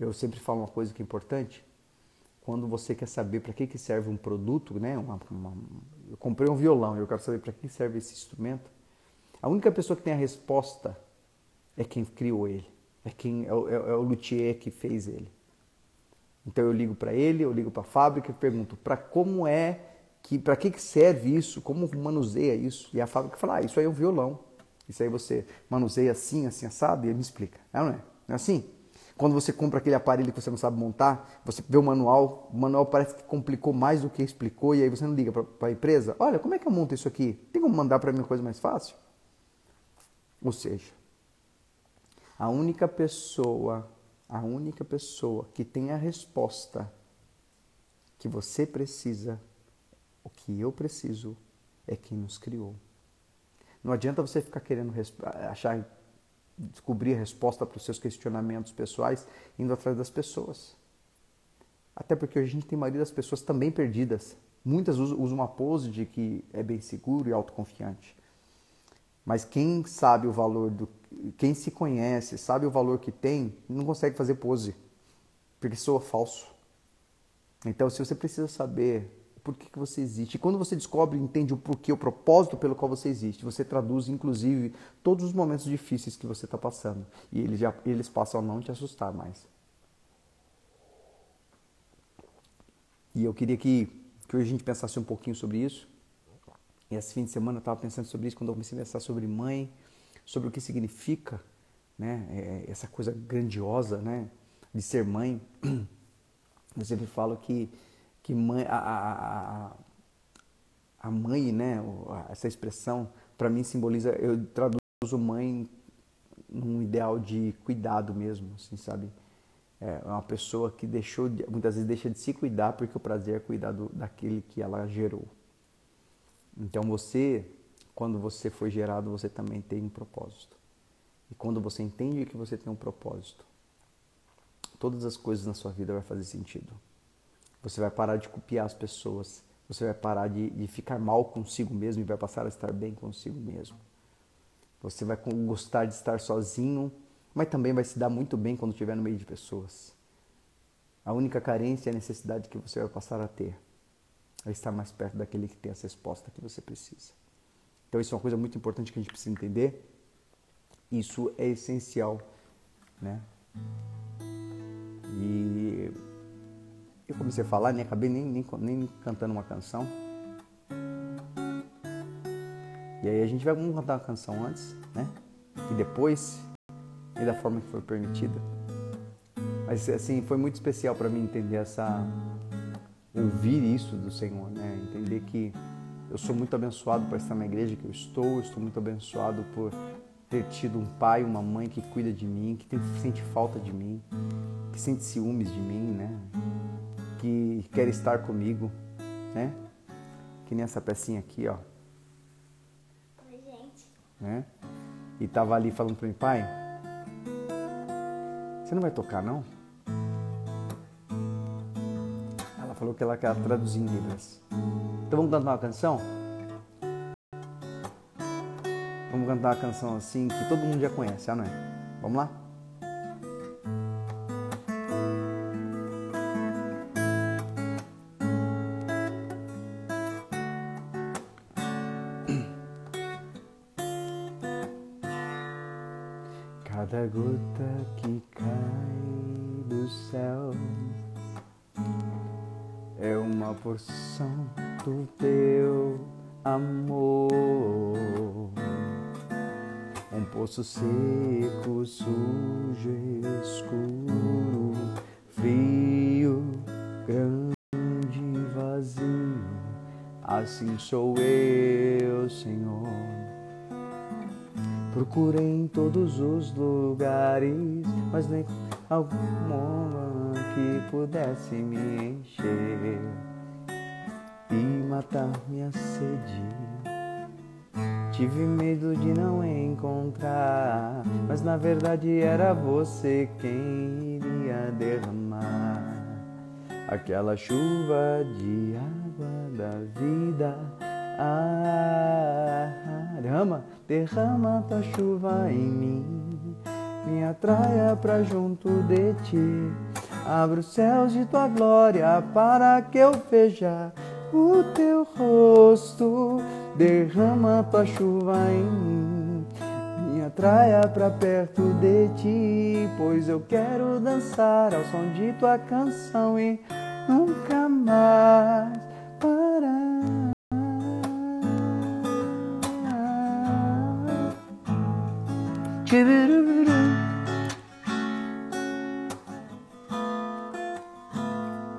Eu sempre falo uma coisa que é importante. Quando você quer saber para que, que serve um produto, né? Uma, uma, eu comprei um violão, eu quero saber para que serve esse instrumento. A única pessoa que tem a resposta é quem criou ele, é quem é é, é o luthier que fez ele. Então eu ligo para ele, eu ligo para a fábrica e pergunto para como é que para que serve isso, como manuseia isso? E a fábrica fala, ah, isso aí é um violão. Isso aí você manuseia assim, assim, assado, e ele me explica. Não é? Não é assim? Quando você compra aquele aparelho que você não sabe montar, você vê o manual, o manual parece que complicou mais do que explicou, e aí você não liga para a empresa: olha, como é que eu monto isso aqui? Tem como mandar para mim uma coisa mais fácil? Ou seja, a única pessoa, a única pessoa que tem a resposta que você precisa, o que eu preciso, é quem nos criou. Não adianta você ficar querendo achar descobrir a resposta para os seus questionamentos pessoais indo atrás das pessoas. Até porque a gente tem a maioria das pessoas também perdidas. Muitas usam uma pose de que é bem seguro e autoconfiante. Mas quem sabe o valor do. Quem se conhece, sabe o valor que tem, não consegue fazer pose. Porque soa falso. Então, se você precisa saber por que, que você existe. E quando você descobre e entende o porquê, o propósito pelo qual você existe, você traduz, inclusive, todos os momentos difíceis que você está passando. E eles, já, eles passam a não te assustar mais. E eu queria que, que hoje a gente pensasse um pouquinho sobre isso. E esse fim de semana eu estava pensando sobre isso quando eu comecei a pensar sobre mãe, sobre o que significa né, é, essa coisa grandiosa né, de ser mãe. Eu sempre falo que que mãe, a, a, a mãe, né, essa expressão, para mim simboliza, eu traduzo mãe num ideal de cuidado mesmo, assim, sabe? É uma pessoa que deixou, de, muitas vezes deixa de se cuidar porque o prazer é cuidar do, daquele que ela gerou. Então você, quando você foi gerado, você também tem um propósito. E quando você entende que você tem um propósito, todas as coisas na sua vida vai fazer sentido. Você vai parar de copiar as pessoas. Você vai parar de, de ficar mal consigo mesmo e vai passar a estar bem consigo mesmo. Você vai gostar de estar sozinho, mas também vai se dar muito bem quando estiver no meio de pessoas. A única carência é a necessidade que você vai passar a ter. É estar mais perto daquele que tem essa resposta que você precisa. Então isso é uma coisa muito importante que a gente precisa entender. Isso é essencial, né? E eu comecei a falar, nem acabei nem, nem, nem cantando uma canção. E aí a gente vai cantar uma canção antes, né? E depois, e da forma que foi permitida. Mas assim, foi muito especial para mim entender essa ouvir isso do Senhor, né? Entender que eu sou muito abençoado por estar na igreja que eu estou, eu estou muito abençoado por ter tido um pai, uma mãe que cuida de mim, que sente falta de mim, que sente ciúmes de mim, né? que quer estar comigo, né? Que nem essa pecinha aqui, ó. Oi, gente. Né? E tava ali falando para mim, pai, você não vai tocar não? Ela falou que ela quer traduzir em Libras. Então vamos cantar uma canção? Vamos cantar uma canção assim que todo mundo já conhece, ah, não é? Vamos lá? Procurei em todos os lugares, mas nem alguma que pudesse me encher e matar minha sede. Tive medo de não encontrar, mas na verdade era você quem iria derramar aquela chuva de água da vida. Ah, derrama derrama tua chuva em mim, me atraia pra junto de ti. Abre os céus de tua glória para que eu veja o teu rosto. Derrama tua chuva em mim, me atraia pra perto de ti, pois eu quero dançar ao som de tua canção e nunca mais parar.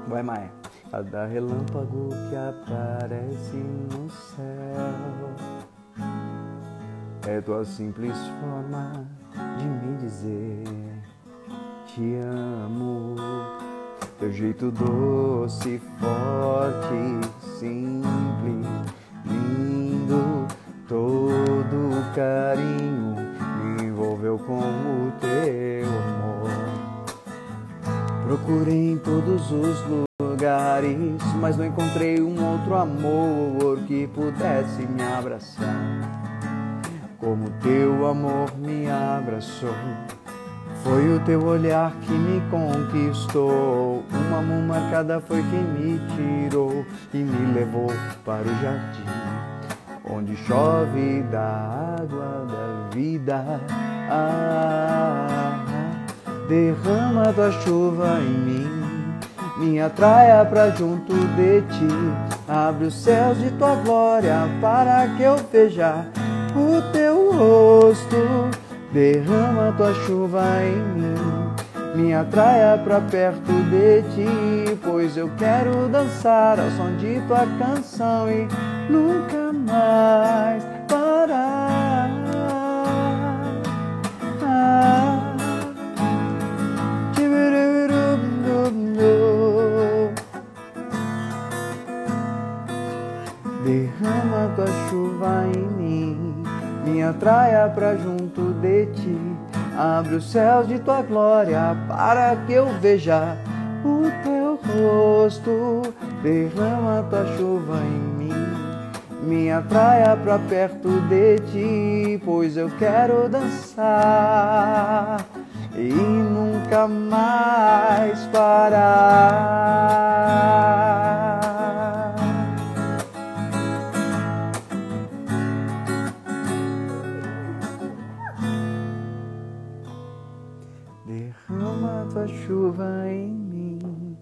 Vai, Maia. Cada relâmpago que aparece no céu é tua simples forma de me dizer te amo. Teu jeito doce, forte, simples, lindo, todo carinho envolveu com o teu amor. Procurei em todos os lugares, mas não encontrei um outro amor que pudesse me abraçar como teu amor me abraçou. Foi o teu olhar que me conquistou. Uma mão marcada foi quem me tirou e me levou para o jardim, onde chove da água da vida. Ah, derrama tua chuva em mim, me atraia pra junto de ti. Abre os céus de tua glória para que eu veja o teu rosto, derrama tua chuva em mim, me atraia pra perto de ti, pois eu quero dançar ao som de tua canção e nunca mais parar. Derrama tua chuva em mim me atraia pra junto de ti. Abre os céus de tua glória para que eu veja o teu rosto. Derrama tua chuva em mim, me atraia pra perto de ti, pois eu quero dançar e nunca mais parar. chuva em mim,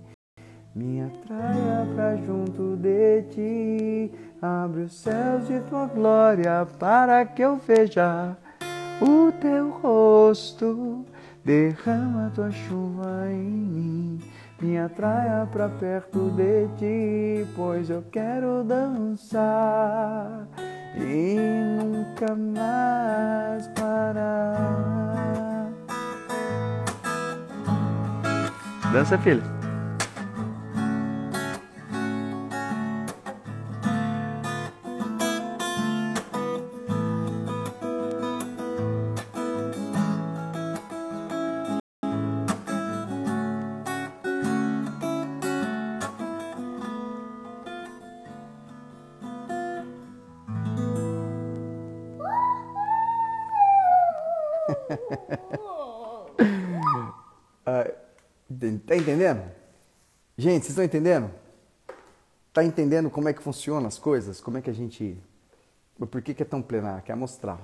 me atraia pra junto de ti. Abre os céus de tua glória para que eu veja o teu rosto. Derrama tua chuva em mim, me atraia pra perto de ti, pois eu quero dançar e nunca mais parar. Dança, filho. Tá entendendo? Gente, vocês estão entendendo? Tá entendendo como é que funcionam as coisas? Como é que a gente. Por que, que é tão plenar? Quer mostrar.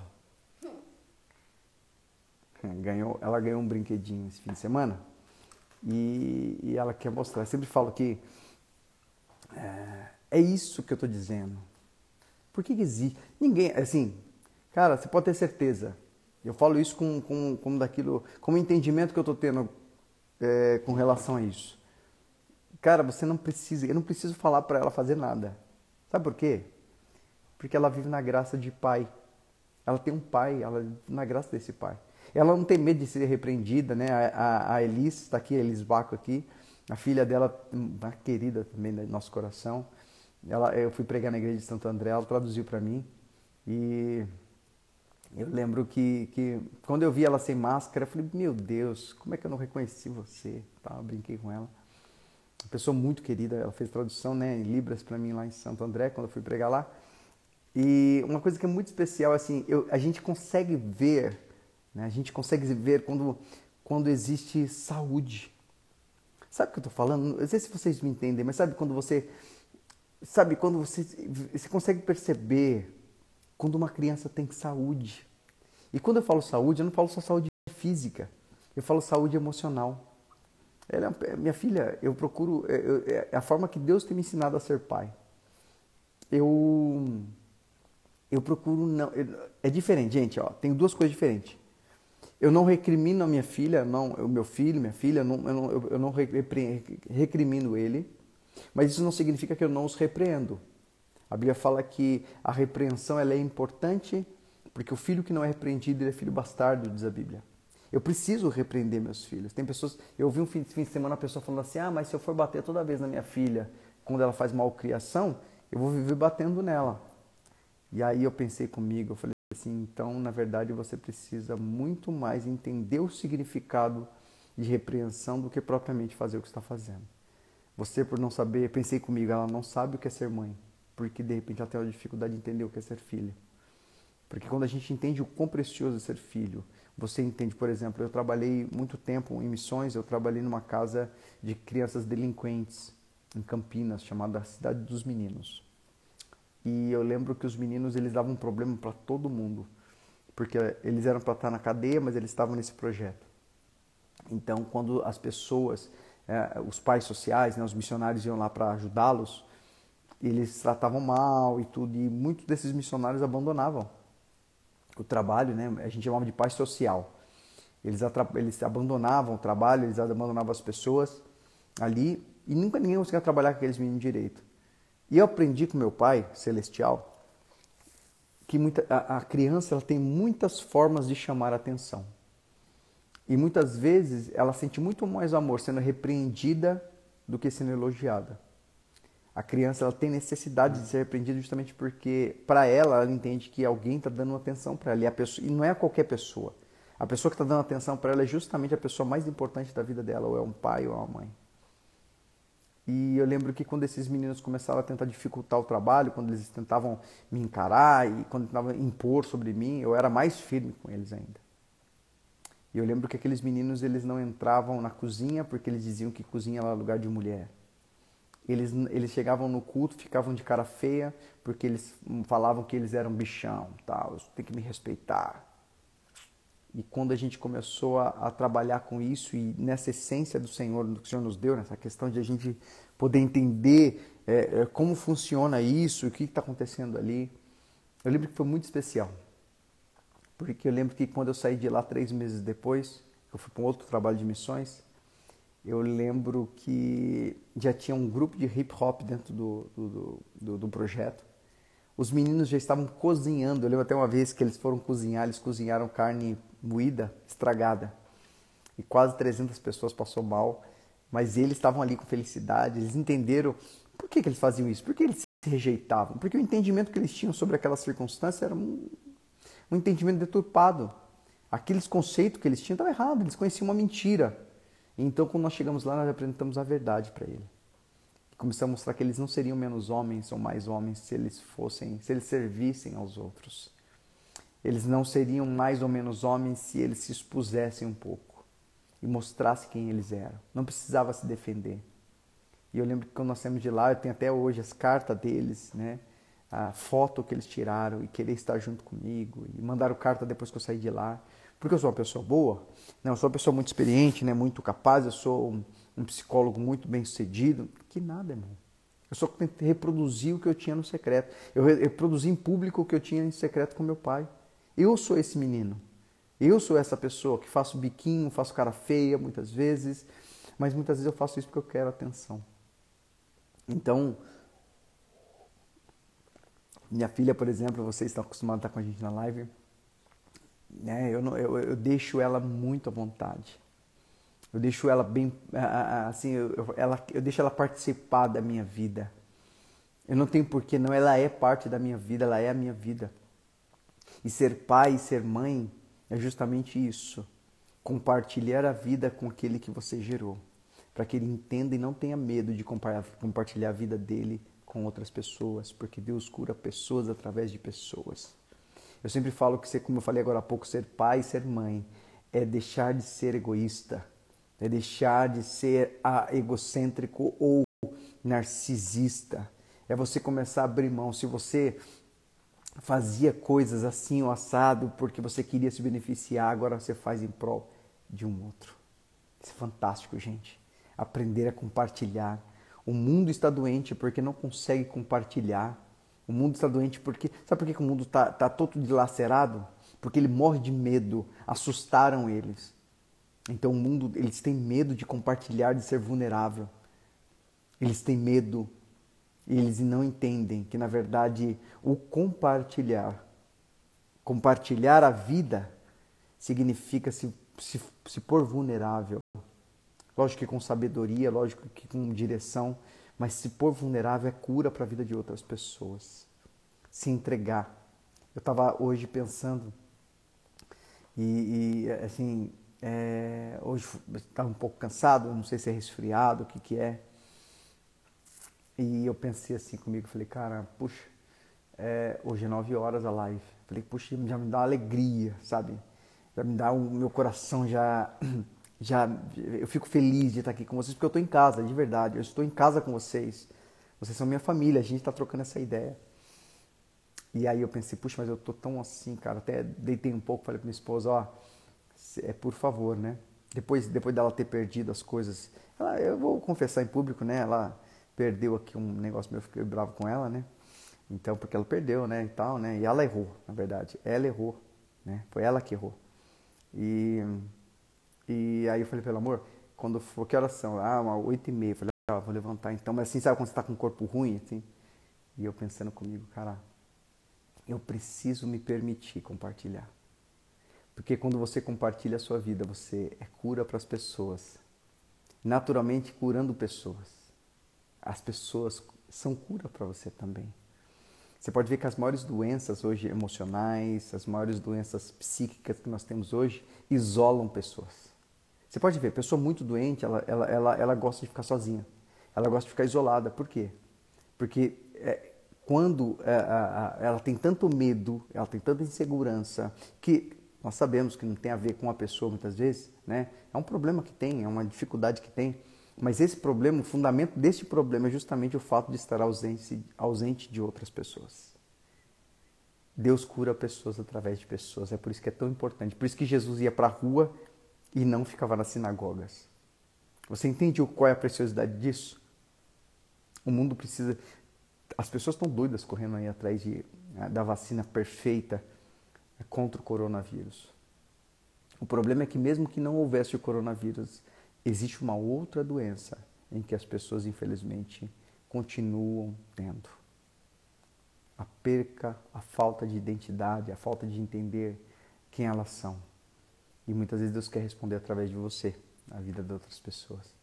Ganhou, ela ganhou um brinquedinho esse fim de semana e, e ela quer mostrar. Eu sempre falo que é, é isso que eu estou dizendo. Por que, que existe? Ninguém, assim, cara, você pode ter certeza. Eu falo isso com, com, com daquilo, com o entendimento que eu estou tendo é, com relação a isso. Cara, você não precisa, eu não preciso falar para ela fazer nada. Sabe por quê? Porque ela vive na graça de pai. Ela tem um pai, ela vive na graça desse pai. Ela não tem medo de ser repreendida, né? A, a, a Elis, está aqui, a Elis Baco aqui, a filha dela, uma querida também do nosso coração. Ela, eu fui pregar na igreja de Santo André, ela traduziu para mim e eu lembro que, que quando eu vi ela sem máscara, eu falei, meu Deus, como é que eu não reconheci você? Tá, brinquei com ela. Uma pessoa muito querida, ela fez tradução né, em Libras para mim lá em Santo André, quando eu fui pregar lá. E uma coisa que é muito especial, assim, eu, a gente consegue ver, né, a gente consegue ver quando, quando existe saúde. Sabe o que eu estou falando? Não sei se vocês me entendem, mas sabe quando você, sabe quando você, você consegue perceber quando uma criança tem saúde. E quando eu falo saúde, eu não falo só saúde física, eu falo saúde emocional. Ela, é minha filha, eu procuro, é, é a forma que Deus tem me ensinado a ser pai. Eu, eu procuro não, é diferente, gente, ó, tem duas coisas diferentes. Eu não recrimino a minha filha, não, o meu filho, minha filha, não, eu não, eu não recrimino ele, Mas isso não significa que eu não os repreendo. A Bíblia fala que a repreensão ela é importante porque o filho que não é repreendido é filho bastardo, diz a Bíblia. Eu preciso repreender meus filhos. Tem pessoas, eu ouvi um fim, fim de semana uma pessoa falando assim: "Ah, mas se eu for bater toda vez na minha filha, quando ela faz malcriação, eu vou viver batendo nela". E aí eu pensei comigo, eu falei assim, então, na verdade, você precisa muito mais entender o significado de repreensão do que propriamente fazer o que está fazendo. Você, por não saber, pensei comigo, ela não sabe o que é ser mãe, porque de repente ela tem uma dificuldade de entender o que é ser filha. Porque quando a gente entende o quão precioso é ser filho, você entende, por exemplo, eu trabalhei muito tempo em missões, eu trabalhei numa casa de crianças delinquentes em Campinas, chamada Cidade dos Meninos. E eu lembro que os meninos eles davam um problema para todo mundo, porque eles eram para estar na cadeia, mas eles estavam nesse projeto. Então, quando as pessoas, é, os pais sociais, né, os missionários iam lá para ajudá-los, eles tratavam mal e tudo, e muitos desses missionários abandonavam o trabalho, né? A gente chamava de paz social. Eles, eles abandonavam o trabalho, eles abandonavam as pessoas ali e nunca ninguém conseguia trabalhar com aqueles meninos direito. E eu aprendi com meu pai celestial que muita, a, a criança ela tem muitas formas de chamar atenção. E muitas vezes ela sente muito mais amor sendo repreendida do que sendo elogiada. A criança ela tem necessidade de ser repreendida justamente porque, para ela, ela entende que alguém está dando atenção para ela. E, pessoa, e não é qualquer pessoa. A pessoa que está dando atenção para ela é justamente a pessoa mais importante da vida dela, ou é um pai ou é uma mãe. E eu lembro que quando esses meninos começaram a tentar dificultar o trabalho, quando eles tentavam me encarar e quando tentavam impor sobre mim, eu era mais firme com eles ainda. E eu lembro que aqueles meninos eles não entravam na cozinha porque eles diziam que cozinha era lugar de mulher. Eles, eles chegavam no culto, ficavam de cara feia porque eles falavam que eles eram bichão, tal, tem que me respeitar. E quando a gente começou a, a, trabalhar com isso e nessa essência do Senhor, do que o Senhor nos deu, nessa questão de a gente poder entender é, é, como funciona isso, o que está acontecendo ali, eu lembro que foi muito especial. Porque eu lembro que quando eu saí de lá três meses depois, eu fui para um outro trabalho de missões, eu lembro que já tinha um grupo de hip hop dentro do, do, do, do projeto os meninos já estavam cozinhando. Eu lembro até uma vez que eles foram cozinhar, eles cozinharam carne moída, estragada. E quase 300 pessoas passou mal, mas eles estavam ali com felicidade, eles entenderam por que, que eles faziam isso, por que eles se rejeitavam, porque o entendimento que eles tinham sobre aquela circunstância era um, um entendimento deturpado. Aqueles conceitos que eles tinham estavam errados, eles conheciam uma mentira. Então, quando nós chegamos lá, nós apresentamos a verdade para ele começou a mostrar que eles não seriam menos homens ou mais homens se eles fossem, se eles servissem aos outros. Eles não seriam mais ou menos homens se eles se expusessem um pouco e mostrassem quem eles eram. Não precisava se defender. E eu lembro que quando nós saímos de lá, eu tenho até hoje as cartas deles, né? A foto que eles tiraram e querer estar junto comigo e mandaram carta depois que eu saí de lá. Porque eu sou uma pessoa boa, não, eu sou uma pessoa muito experiente, né, muito capaz, eu sou um psicólogo muito bem sucedido. Que nada, irmão. Eu só tentei reproduzir o que eu tinha no secreto. Eu reproduzi em público o que eu tinha em secreto com meu pai. Eu sou esse menino. Eu sou essa pessoa que faço biquinho, faço cara feia muitas vezes, mas muitas vezes eu faço isso porque eu quero atenção. Então, minha filha, por exemplo, vocês estão acostumados a estar com a gente na live, né? eu, não, eu, eu deixo ela muito à vontade. Eu deixo ela bem, assim, eu, ela, eu deixo ela participar da minha vida. Eu não tenho porquê, não. Ela é parte da minha vida, ela é a minha vida. E ser pai e ser mãe é justamente isso. Compartilhar a vida com aquele que você gerou. Para que ele entenda e não tenha medo de compartilhar a vida dele com outras pessoas. Porque Deus cura pessoas através de pessoas. Eu sempre falo que ser, como eu falei agora há pouco, ser pai ser mãe é deixar de ser egoísta é deixar de ser egocêntrico ou narcisista. É você começar a abrir mão. Se você fazia coisas assim ou assado porque você queria se beneficiar, agora você faz em prol de um outro. Isso é fantástico, gente. Aprender a compartilhar. O mundo está doente porque não consegue compartilhar. O mundo está doente porque. Sabe por que o mundo está tá todo dilacerado? Porque ele morre de medo. Assustaram eles. Então o mundo, eles têm medo de compartilhar, de ser vulnerável. Eles têm medo, eles não entendem que, na verdade, o compartilhar, compartilhar a vida, significa se, se, se pôr vulnerável. Lógico que com sabedoria, lógico que com direção, mas se pôr vulnerável é cura para a vida de outras pessoas. Se entregar. Eu estava hoje pensando, e, e assim, é, hoje estava um pouco cansado, não sei se é resfriado, o que, que é. E eu pensei assim comigo, falei, cara, puxa, é, hoje é nove horas a live. Falei, puxa, já me dá alegria, sabe? Já me dá o meu coração já, já, eu fico feliz de estar aqui com vocês porque eu estou em casa, de verdade. Eu estou em casa com vocês. Vocês são minha família. A gente está trocando essa ideia. E aí eu pensei, puxa, mas eu tô tão assim, cara. Até deitei um pouco, falei para minha esposa, ó, é por favor, né? Depois, depois dela ter perdido as coisas, ela, eu vou confessar em público, né? Ela perdeu aqui um negócio meu, eu fiquei bravo com ela, né? Então, porque ela perdeu, né, e tal, né? E ela errou, na verdade. Ela errou, né? Foi ela que errou. E, e aí eu falei, pelo amor, quando for, que horas são? Ah, uma oito e meia. Falei, ah, vou levantar então. Mas assim, sabe quando você tá com o corpo ruim, assim? E eu pensando comigo, cara, eu preciso me permitir compartilhar. Porque quando você compartilha a sua vida, você é cura para as pessoas. Naturalmente curando pessoas as pessoas são cura para você também. Você pode ver que as maiores doenças hoje emocionais, as maiores doenças psíquicas que nós temos hoje, isolam pessoas. Você pode ver, pessoa muito doente, ela, ela, ela, ela gosta de ficar sozinha. Ela gosta de ficar isolada. Por quê? Porque é, quando é, a, a, ela tem tanto medo, ela tem tanta insegurança, que nós sabemos que não tem a ver com a pessoa muitas vezes, né? É um problema que tem, é uma dificuldade que tem. Mas esse problema, o fundamento deste problema é justamente o fato de estar ausente, ausente de outras pessoas. Deus cura pessoas através de pessoas. É por isso que é tão importante. Por isso que Jesus ia para a rua e não ficava nas sinagogas. Você entende qual é a preciosidade disso? O mundo precisa. As pessoas estão doidas correndo aí atrás de, né, da vacina perfeita contra o coronavírus. O problema é que, mesmo que não houvesse o coronavírus, existe uma outra doença em que as pessoas, infelizmente, continuam tendo. A perca, a falta de identidade, a falta de entender quem elas são. E muitas vezes Deus quer responder através de você, na vida de outras pessoas.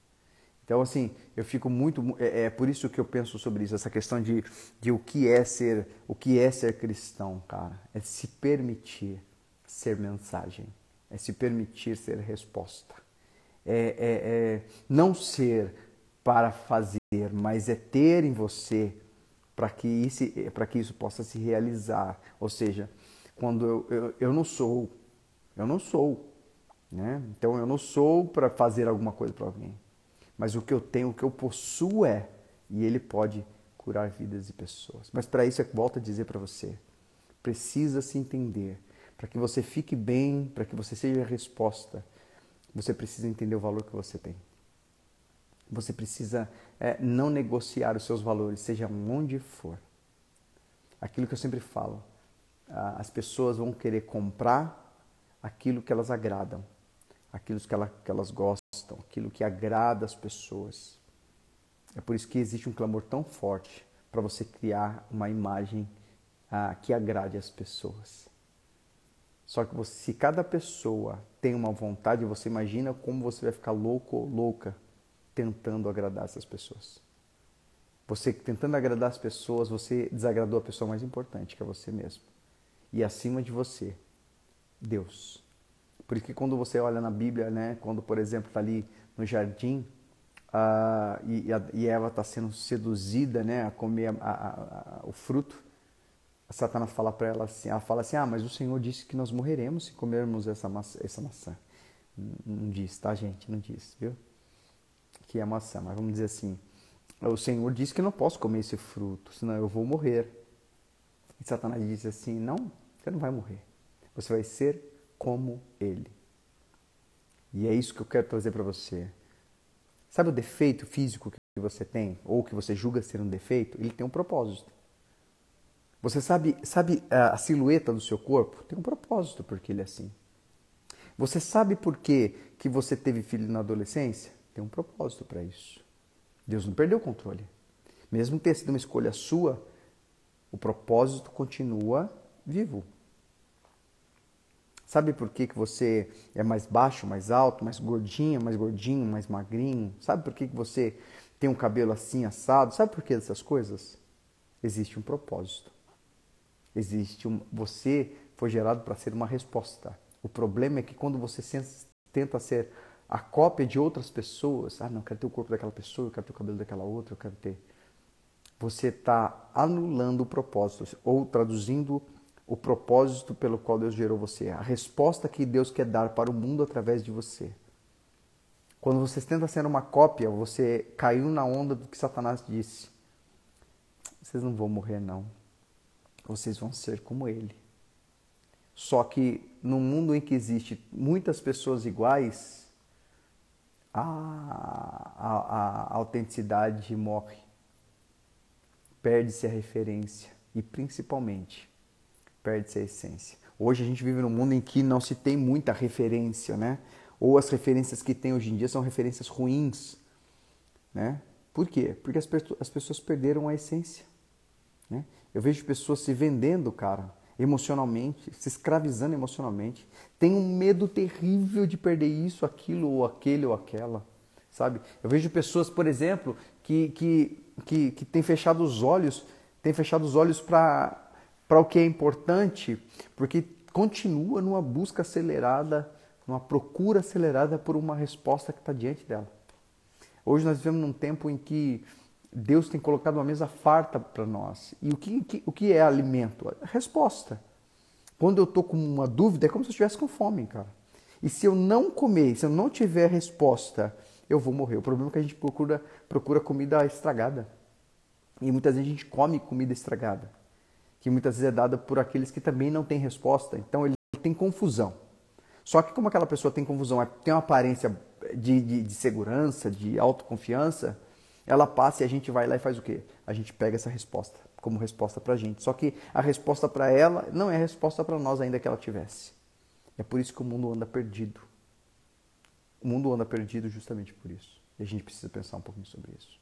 Então, assim, eu fico muito. É, é, por isso que eu penso sobre isso, essa questão de, de o que é ser, o que é ser cristão, cara. É se permitir ser mensagem, é se permitir ser resposta é, é, é não ser para fazer, mas é ter em você para que, isso, que isso possa se realizar. Ou seja, quando eu, eu, eu não sou, eu não sou. Né? Então eu não sou para fazer alguma coisa para alguém. Mas o que eu tenho, o que eu possuo é, e ele pode curar vidas de pessoas. Mas para isso, eu volto a dizer para você, precisa se entender. Para que você fique bem, para que você seja a resposta, você precisa entender o valor que você tem. Você precisa é, não negociar os seus valores, seja onde for. Aquilo que eu sempre falo, as pessoas vão querer comprar aquilo que elas agradam, aquilo que, ela, que elas gostam, aquilo que agrada as pessoas. É por isso que existe um clamor tão forte para você criar uma imagem ah, que agrade as pessoas. Só que você, se cada pessoa tem uma vontade, você imagina como você vai ficar louco ou louca tentando agradar essas pessoas. Você tentando agradar as pessoas, você desagradou a pessoa mais importante, que é você mesmo. E acima de você, Deus. Por isso que quando você olha na Bíblia, né, quando, por exemplo, está ali no jardim uh, e, e, Eva está sendo seduzida né, a comer a, a, a, o fruto, Satanás fala para ela assim, ela fala assim, ah, mas o Senhor disse que nós morreremos se comermos essa maçã. Essa maçã. Não diz, tá, gente? Não diz, viu? Que é maçã, mas vamos dizer assim, o Senhor disse que não posso comer esse fruto, senão eu vou morrer. E Satanás diz assim, não, você não vai morrer. Você vai ser como Ele. E é isso que eu quero trazer para você. Sabe o defeito físico que você tem, ou que você julga ser um defeito? Ele tem um propósito. Você sabe, sabe a silhueta do seu corpo? Tem um propósito porque ele é assim. Você sabe por que, que você teve filho na adolescência? Tem um propósito para isso. Deus não perdeu o controle. Mesmo ter sido uma escolha sua, o propósito continua vivo. Sabe por que, que você é mais baixo, mais alto, mais gordinho, mais gordinho, mais magrinho? Sabe por que, que você tem um cabelo assim assado? Sabe por que dessas coisas? Existe um propósito. Existe um. Você foi gerado para ser uma resposta. O problema é que quando você tenta ser a cópia de outras pessoas, ah, não, eu quero ter o corpo daquela pessoa, eu quero ter o cabelo daquela outra, eu quero ter. Você está anulando o propósito, ou traduzindo o propósito pelo qual Deus gerou você, a resposta que Deus quer dar para o mundo através de você. Quando você tenta ser uma cópia, você caiu na onda do que Satanás disse. Vocês não vão morrer, não. Vocês vão ser como ele. Só que no mundo em que existe muitas pessoas iguais, a, a, a autenticidade morre. Perde-se a referência e, principalmente, perde-se a essência. Hoje a gente vive num mundo em que não se tem muita referência, né? Ou as referências que tem hoje em dia são referências ruins, né? Por quê? Porque as, as pessoas perderam a essência. Né? Eu vejo pessoas se vendendo, cara, emocionalmente, se escravizando emocionalmente. Tem um medo terrível de perder isso, aquilo, ou aquele, ou aquela, sabe? Eu vejo pessoas, por exemplo, que, que, que, que têm fechado os olhos, têm fechado os olhos para para o que é importante, porque continua numa busca acelerada, numa procura acelerada por uma resposta que está diante dela. Hoje nós vivemos num tempo em que Deus tem colocado uma mesa farta para nós. E o que, que, o que é alimento? Resposta. Quando eu estou com uma dúvida, é como se eu estivesse com fome, cara. E se eu não comer, se eu não tiver resposta, eu vou morrer. O problema é que a gente procura, procura comida estragada. E muitas vezes a gente come comida estragada que muitas vezes é dada por aqueles que também não têm resposta. Então ele tem confusão. Só que como aquela pessoa tem confusão, é, tem uma aparência de, de, de segurança, de autoconfiança, ela passa e a gente vai lá e faz o quê? A gente pega essa resposta como resposta para a gente. Só que a resposta para ela não é a resposta para nós ainda que ela tivesse. É por isso que o mundo anda perdido. O mundo anda perdido justamente por isso. E a gente precisa pensar um pouquinho sobre isso.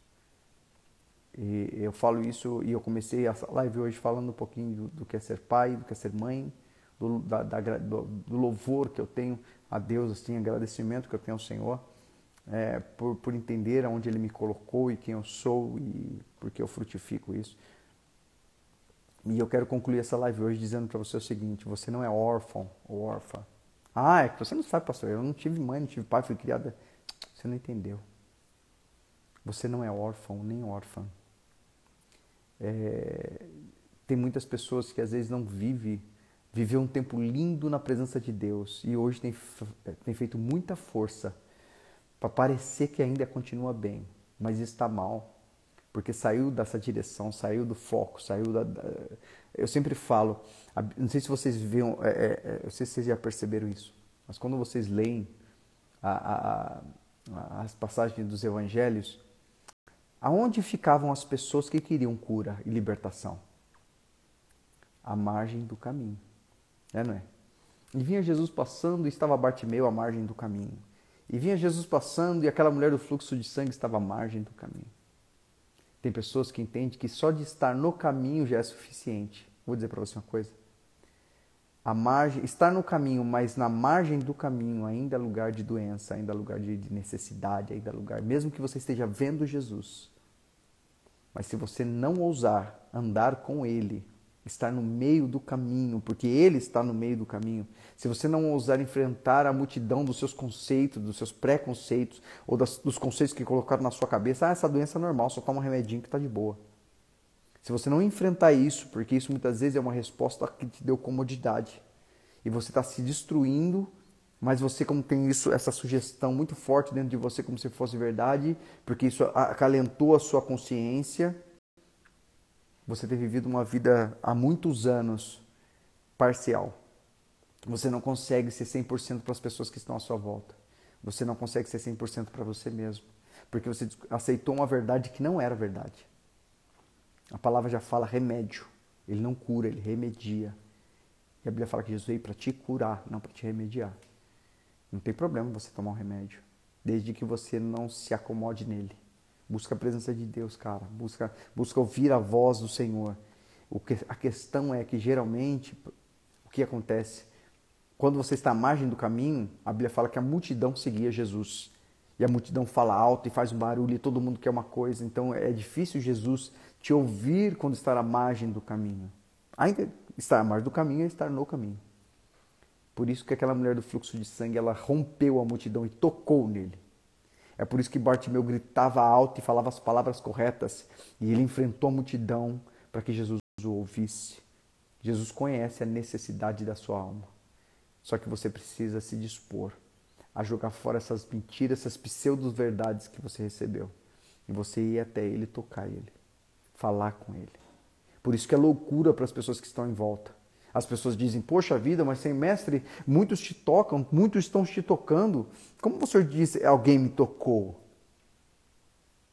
E eu falo isso e eu comecei a live hoje falando um pouquinho do, do que é ser pai, do que é ser mãe, do, da, da, do, do, louvor que eu tenho a Deus, assim, agradecimento que eu tenho ao Senhor é, por, por entender aonde Ele me colocou e quem eu sou e porque eu frutifico isso. E eu quero concluir essa live hoje dizendo para você o seguinte: você não é órfão ou órfã. Ah, é que você não sabe, pastor. Eu não tive mãe, não tive pai, fui criada. Você não entendeu. Você não é órfão nem órfã. É, tem muitas pessoas que às vezes não vivem, viveu um tempo lindo na presença de Deus e hoje tem, tem feito muita força para parecer que ainda continua bem, mas está mal, porque saiu dessa direção, saiu do foco, saiu da. da eu sempre falo, não sei se vocês viram, é, é, é, não sei se vocês já perceberam isso, mas quando vocês leem a, a, a, as passagens dos evangelhos, Aonde ficavam as pessoas que queriam cura e libertação? À margem do caminho. É, não é? E vinha Jesus passando e estava Bartimeu à margem do caminho. E vinha Jesus passando e aquela mulher do fluxo de sangue estava à margem do caminho. Tem pessoas que entendem que só de estar no caminho já é suficiente. Vou dizer para você uma coisa. A margem, estar no caminho, mas na margem do caminho ainda é lugar de doença, ainda é lugar de necessidade, ainda é lugar, mesmo que você esteja vendo Jesus, mas se você não ousar andar com Ele, estar no meio do caminho, porque Ele está no meio do caminho, se você não ousar enfrentar a multidão dos seus conceitos, dos seus preconceitos, ou das, dos conceitos que colocaram na sua cabeça, ah, essa doença é normal, só toma um remedinho que está de boa. Se você não enfrentar isso, porque isso muitas vezes é uma resposta que te deu comodidade, e você está se destruindo mas você, como tem isso, essa sugestão muito forte dentro de você, como se fosse verdade, porque isso acalentou a sua consciência, você tem vivido uma vida há muitos anos parcial. Você não consegue ser 100% para as pessoas que estão à sua volta. Você não consegue ser 100% para você mesmo. Porque você aceitou uma verdade que não era verdade. A palavra já fala remédio. Ele não cura, ele remedia. E a Bíblia fala que Jesus veio para te curar, não para te remediar. Não tem problema você tomar um remédio, desde que você não se acomode nele, Busca a presença de Deus, cara. Busca, busca ouvir a voz do Senhor. O que, a questão é que geralmente o que acontece quando você está à margem do caminho, a Bíblia fala que a multidão seguia Jesus. E a multidão fala alto e faz um barulho e todo mundo quer uma coisa. Então é difícil Jesus te ouvir quando está à margem do caminho. Ainda estar à margem do caminho é estar no caminho. Por isso que aquela mulher do fluxo de sangue, ela rompeu a multidão e tocou nele. É por isso que Bartimeu gritava alto e falava as palavras corretas. E ele enfrentou a multidão para que Jesus o ouvisse. Jesus conhece a necessidade da sua alma. Só que você precisa se dispor a jogar fora essas mentiras, essas pseudo-verdades que você recebeu. E você ir até ele tocar ele, falar com ele. Por isso que é loucura para as pessoas que estão em volta. As pessoas dizem, poxa vida, mas sem mestre, muitos te tocam, muitos estão te tocando. Como você diz, alguém me tocou?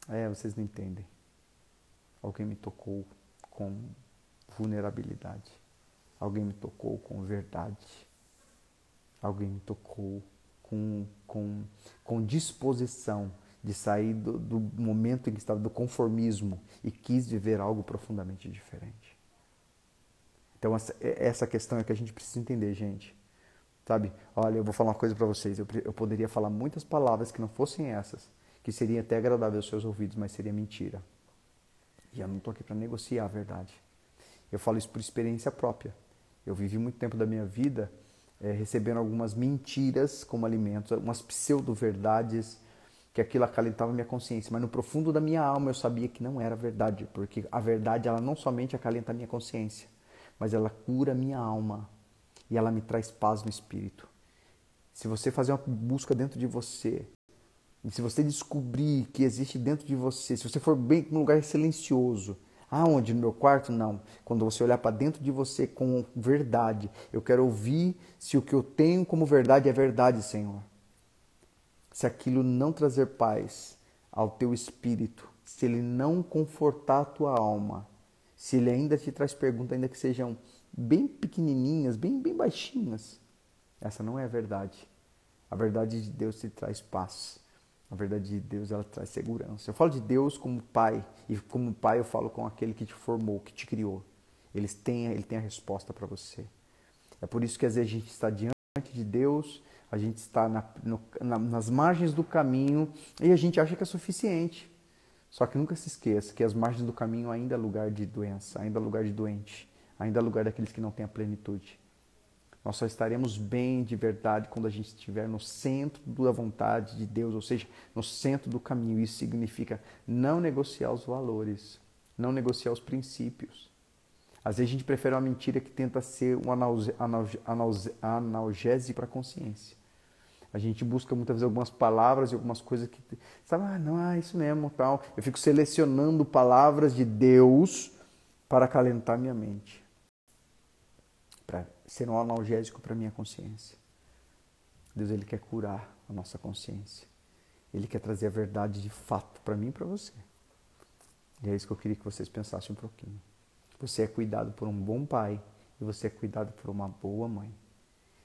É, vocês não entendem. Alguém me tocou com vulnerabilidade. Alguém me tocou com verdade. Alguém me tocou com, com, com disposição de sair do, do momento em que estava do conformismo e quis viver algo profundamente diferente. Então, essa, é, essa questão é que a gente precisa entender, gente. Sabe? Olha, eu vou falar uma coisa para vocês. Eu, eu poderia falar muitas palavras que não fossem essas, que seria até agradável aos seus ouvidos, mas seria mentira. E eu não estou aqui para negociar a verdade. Eu falo isso por experiência própria. Eu vivi muito tempo da minha vida é, recebendo algumas mentiras como alimentos, umas pseudo-verdades, que aquilo acalentava minha consciência. Mas no profundo da minha alma eu sabia que não era verdade, porque a verdade ela não somente acalenta a minha consciência, mas ela cura minha alma e ela me traz paz no espírito. Se você fazer uma busca dentro de você, e se você descobrir que existe dentro de você, se você for bem num lugar silencioso, aonde? No meu quarto? Não. Quando você olhar para dentro de você com verdade, eu quero ouvir se o que eu tenho como verdade é verdade, Senhor. Se aquilo não trazer paz ao teu espírito, se ele não confortar a tua alma, se ele ainda te traz perguntas, ainda que sejam bem pequenininhas, bem, bem baixinhas, essa não é a verdade. A verdade de Deus te traz paz. A verdade de Deus ela traz segurança. Eu falo de Deus como pai e como pai eu falo com aquele que te formou, que te criou. Eles têm, ele tem a resposta para você. É por isso que às vezes a gente está diante de Deus, a gente está na, no, na, nas margens do caminho e a gente acha que é suficiente. Só que nunca se esqueça que as margens do caminho ainda é lugar de doença, ainda é lugar de doente, ainda é lugar daqueles que não têm a plenitude. Nós só estaremos bem de verdade quando a gente estiver no centro da vontade de Deus, ou seja, no centro do caminho. Isso significa não negociar os valores, não negociar os princípios. Às vezes a gente prefere uma mentira que tenta ser um analgésico para a consciência. A gente busca muitas vezes algumas palavras e algumas coisas que, sabe, ah, não, ah, isso mesmo, tal. Eu fico selecionando palavras de Deus para acalentar minha mente, para ser um analgésico para minha consciência. Deus ele quer curar a nossa consciência. Ele quer trazer a verdade de fato para mim e para você. E é isso que eu queria que vocês pensassem um pouquinho. Você é cuidado por um bom pai e você é cuidado por uma boa mãe.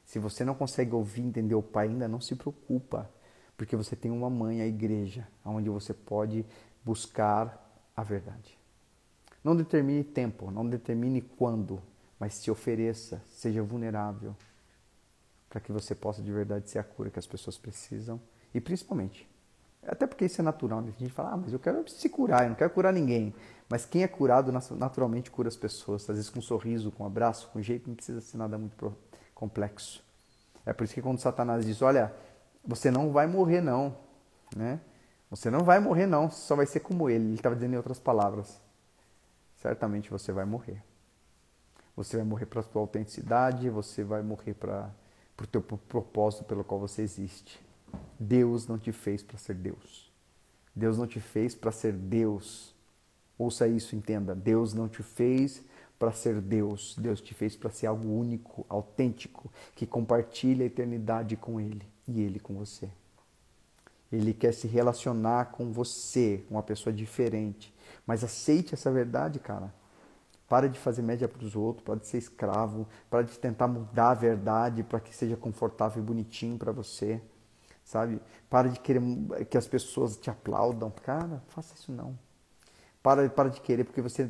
Se você não consegue ouvir e entender o pai ainda, não se preocupa, porque você tem uma mãe, a igreja, onde você pode buscar a verdade. Não determine tempo, não determine quando, mas se ofereça, seja vulnerável, para que você possa de verdade ser a cura que as pessoas precisam e principalmente, até porque isso é natural, né? a gente fala, ah, mas eu quero se curar, eu não quero curar ninguém. Mas quem é curado naturalmente cura as pessoas, às vezes com um sorriso, com um abraço, com um jeito, não precisa ser nada muito complexo. É por isso que quando Satanás diz, olha, você não vai morrer não, né? Você não vai morrer não, você só vai ser como ele. Ele estava dizendo em outras palavras. Certamente você vai morrer. Você vai morrer para a tua autenticidade, você vai morrer para o teu propósito pelo qual você existe. Deus não te fez para ser Deus. Deus não te fez para ser Deus. Ouça isso, entenda. Deus não te fez para ser Deus. Deus te fez para ser algo único, autêntico, que compartilha a eternidade com Ele e Ele com você. Ele quer se relacionar com você, uma pessoa diferente. Mas aceite essa verdade, cara. Para de fazer média para os outros, para de ser escravo, para de tentar mudar a verdade para que seja confortável e bonitinho para você. sabe? Para de querer que as pessoas te aplaudam. Cara, faça isso não. Para, para de querer, porque você.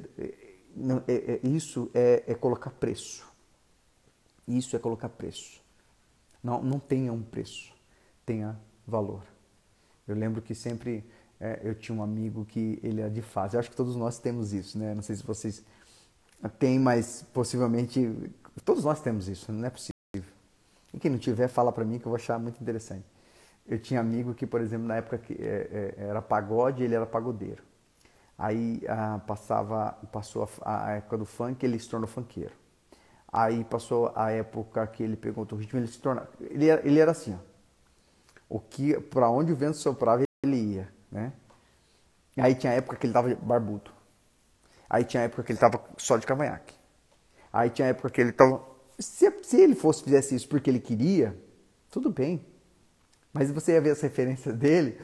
Não, é, é, isso é, é colocar preço. Isso é colocar preço. Não, não tenha um preço, tenha valor. Eu lembro que sempre é, eu tinha um amigo que ele era de fase. Eu acho que todos nós temos isso, né? Não sei se vocês têm, mas possivelmente todos nós temos isso, não é possível. E quem não tiver, fala para mim que eu vou achar muito interessante. Eu tinha amigo que, por exemplo, na época que é, é, era pagode, ele era pagodeiro. Aí ah, passava, passou a, a, época do funk, ele se tornou funkeiro. Aí passou a época que ele pegou o ritmo, ele se tornou, ele era, ele era assim, ó. O que, para onde o vento soprava, ele ia, né? Aí tinha época que ele tava barbudo. Aí tinha época que ele tava só de cavanhaque. Aí tinha época que ele tava se, se ele fosse fizesse isso porque ele queria, tudo bem. Mas você ia ver as referências dele,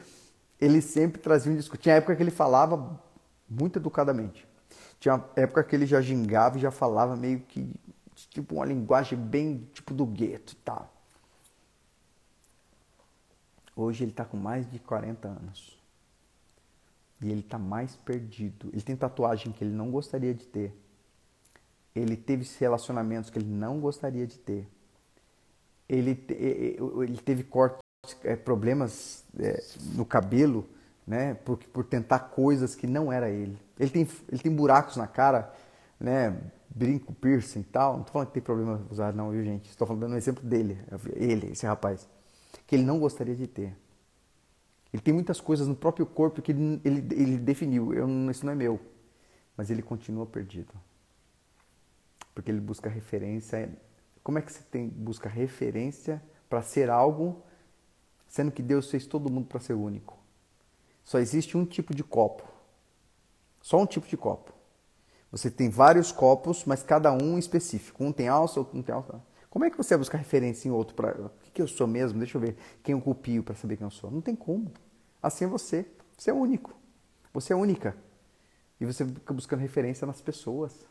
ele sempre trazia um discurso. Tinha época que ele falava muito educadamente. Tinha época que ele já gingava e já falava meio que tipo uma linguagem bem tipo do gueto e tal. Hoje ele está com mais de 40 anos. E ele está mais perdido. Ele tem tatuagem que ele não gostaria de ter ele teve relacionamentos que ele não gostaria de ter. Ele, ele teve cortes, é, problemas é, no cabelo, né, por, por tentar coisas que não era ele. Ele tem, ele tem buracos na cara, né, brinco, piercing e tal. Não estou falando que tem problema usar, não, viu, gente? Estou falando um exemplo dele, ele, esse rapaz, que ele não gostaria de ter. Ele tem muitas coisas no próprio corpo que ele, ele, ele definiu. Eu, isso não é meu. Mas ele continua perdido porque ele busca referência. Como é que você tem, busca referência para ser algo, sendo que Deus fez todo mundo para ser único? Só existe um tipo de copo. Só um tipo de copo. Você tem vários copos, mas cada um específico. Um tem alça, outro não tem alça. Como é que você vai buscar referência em outro para o que, que eu sou mesmo? Deixa eu ver quem eu copio para saber quem eu sou. Não tem como. Assim é você. Você é único. Você é única. E você fica buscando referência nas pessoas.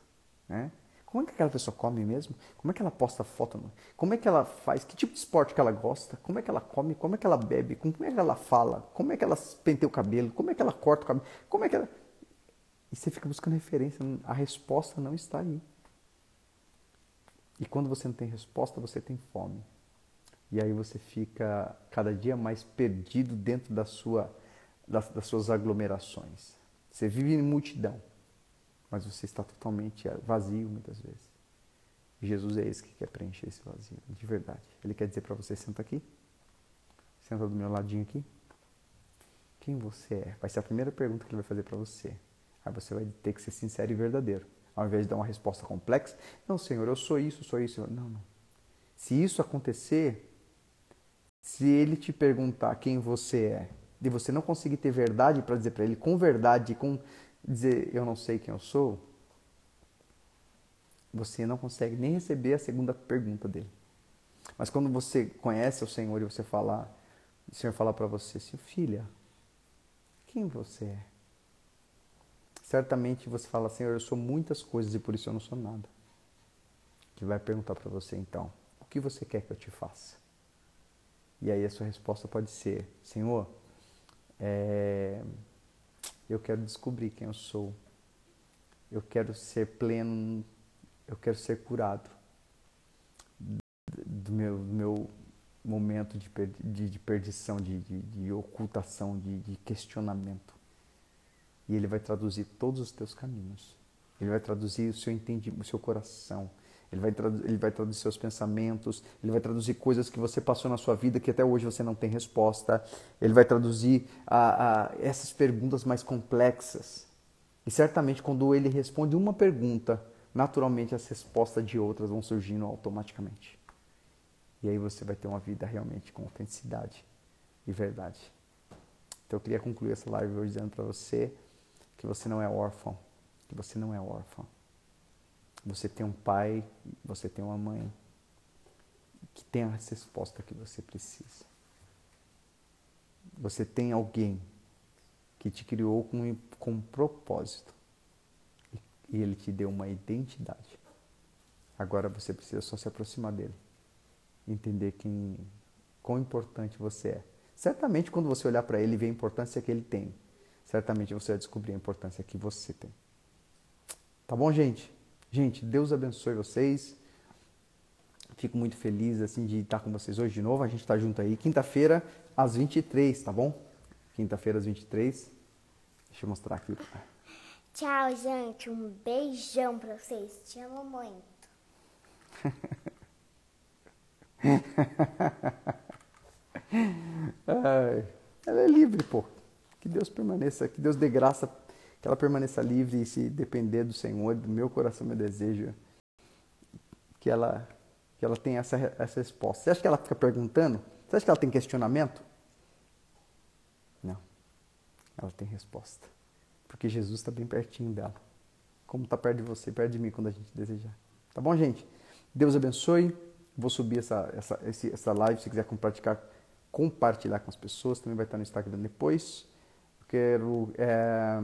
Né? Como é que aquela pessoa come mesmo? Como é que ela posta foto? Como é que ela faz? Que tipo de esporte que ela gosta? Como é que ela come? Como é que ela bebe? Como é que ela fala? Como é que ela penteia o cabelo? Como é que ela corta o cabelo? Como é que ela... E você fica buscando referência. A resposta não está aí. E quando você não tem resposta, você tem fome. E aí você fica cada dia mais perdido dentro da sua, das, das suas aglomerações. Você vive em multidão mas você está totalmente vazio muitas vezes. Jesus é esse que quer preencher esse vazio, de verdade. Ele quer dizer para você: senta aqui, senta do meu ladinho aqui. Quem você é? Vai ser a primeira pergunta que ele vai fazer para você. Aí você vai ter que ser sincero e verdadeiro. Ao invés de dar uma resposta complexa, não, Senhor, eu sou isso, sou isso. Não, não. Se isso acontecer, se ele te perguntar quem você é, e você não conseguir ter verdade para dizer para ele com verdade, com dizer eu não sei quem eu sou, você não consegue nem receber a segunda pergunta dele. Mas quando você conhece o Senhor e você falar, o Senhor falar para você assim, filha, quem você é? Certamente você fala, Senhor, eu sou muitas coisas e por isso eu não sou nada. Ele vai perguntar para você então, o que você quer que eu te faça? E aí a sua resposta pode ser, Senhor, é, eu quero descobrir quem eu sou. Eu quero ser pleno, eu quero ser curado do meu, do meu momento de, de, de perdição, de, de, de ocultação, de, de questionamento. E ele vai traduzir todos os teus caminhos. Ele vai traduzir o seu entendimento, o seu coração, ele vai, ele vai traduzir seus pensamentos, ele vai traduzir coisas que você passou na sua vida que até hoje você não tem resposta. Ele vai traduzir a, a, essas perguntas mais complexas. E certamente, quando ele responde uma pergunta, naturalmente as respostas de outras vão surgindo automaticamente. E aí você vai ter uma vida realmente com autenticidade e verdade. Então eu queria concluir essa live hoje dizendo para você que você não é órfão, que você não é órfão. Você tem um pai, você tem uma mãe que tem a resposta que você precisa. Você tem alguém que te criou com, com um propósito e ele te deu uma identidade. Agora você precisa só se aproximar dele, entender quem, quão importante você é, certamente quando você olhar para ele e ver a importância que ele tem, certamente você vai descobrir a importância que você tem. Tá bom, gente? Gente, Deus abençoe vocês. Fico muito feliz assim de estar com vocês hoje de novo. A gente está junto aí quinta-feira às 23, tá bom? Quinta-feira às 23. Deixa eu mostrar aqui. Tchau, gente. Um beijão pra vocês. Te amo muito. Ai, ela é livre, pô. Que Deus permaneça, que Deus dê graça, que ela permaneça livre e se depender do Senhor, do meu coração, meu desejo, que ela, que ela tenha essa, essa resposta. Você acha que ela fica perguntando? Você acha que ela tem questionamento? Não. Ela tem resposta. Porque Jesus está bem pertinho dela. Como está perto de você, perto de mim quando a gente desejar. Tá bom, gente? Deus abençoe. Vou subir essa, essa, essa live se quiser compartilhar, compartilhar com as pessoas. Também vai estar no Instagram depois. Quero é,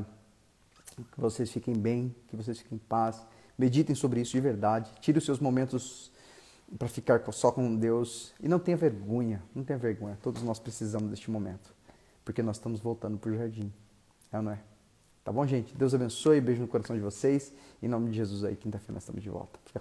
que vocês fiquem bem, que vocês fiquem em paz. Meditem sobre isso de verdade. Tire os seus momentos para ficar só com Deus. E não tenha vergonha, não tenha vergonha. Todos nós precisamos deste momento. Porque nós estamos voltando para o jardim. É ou não é? Tá bom, gente? Deus abençoe. Beijo no coração de vocês. Em nome de Jesus aí, quinta-feira nós estamos de volta. Fica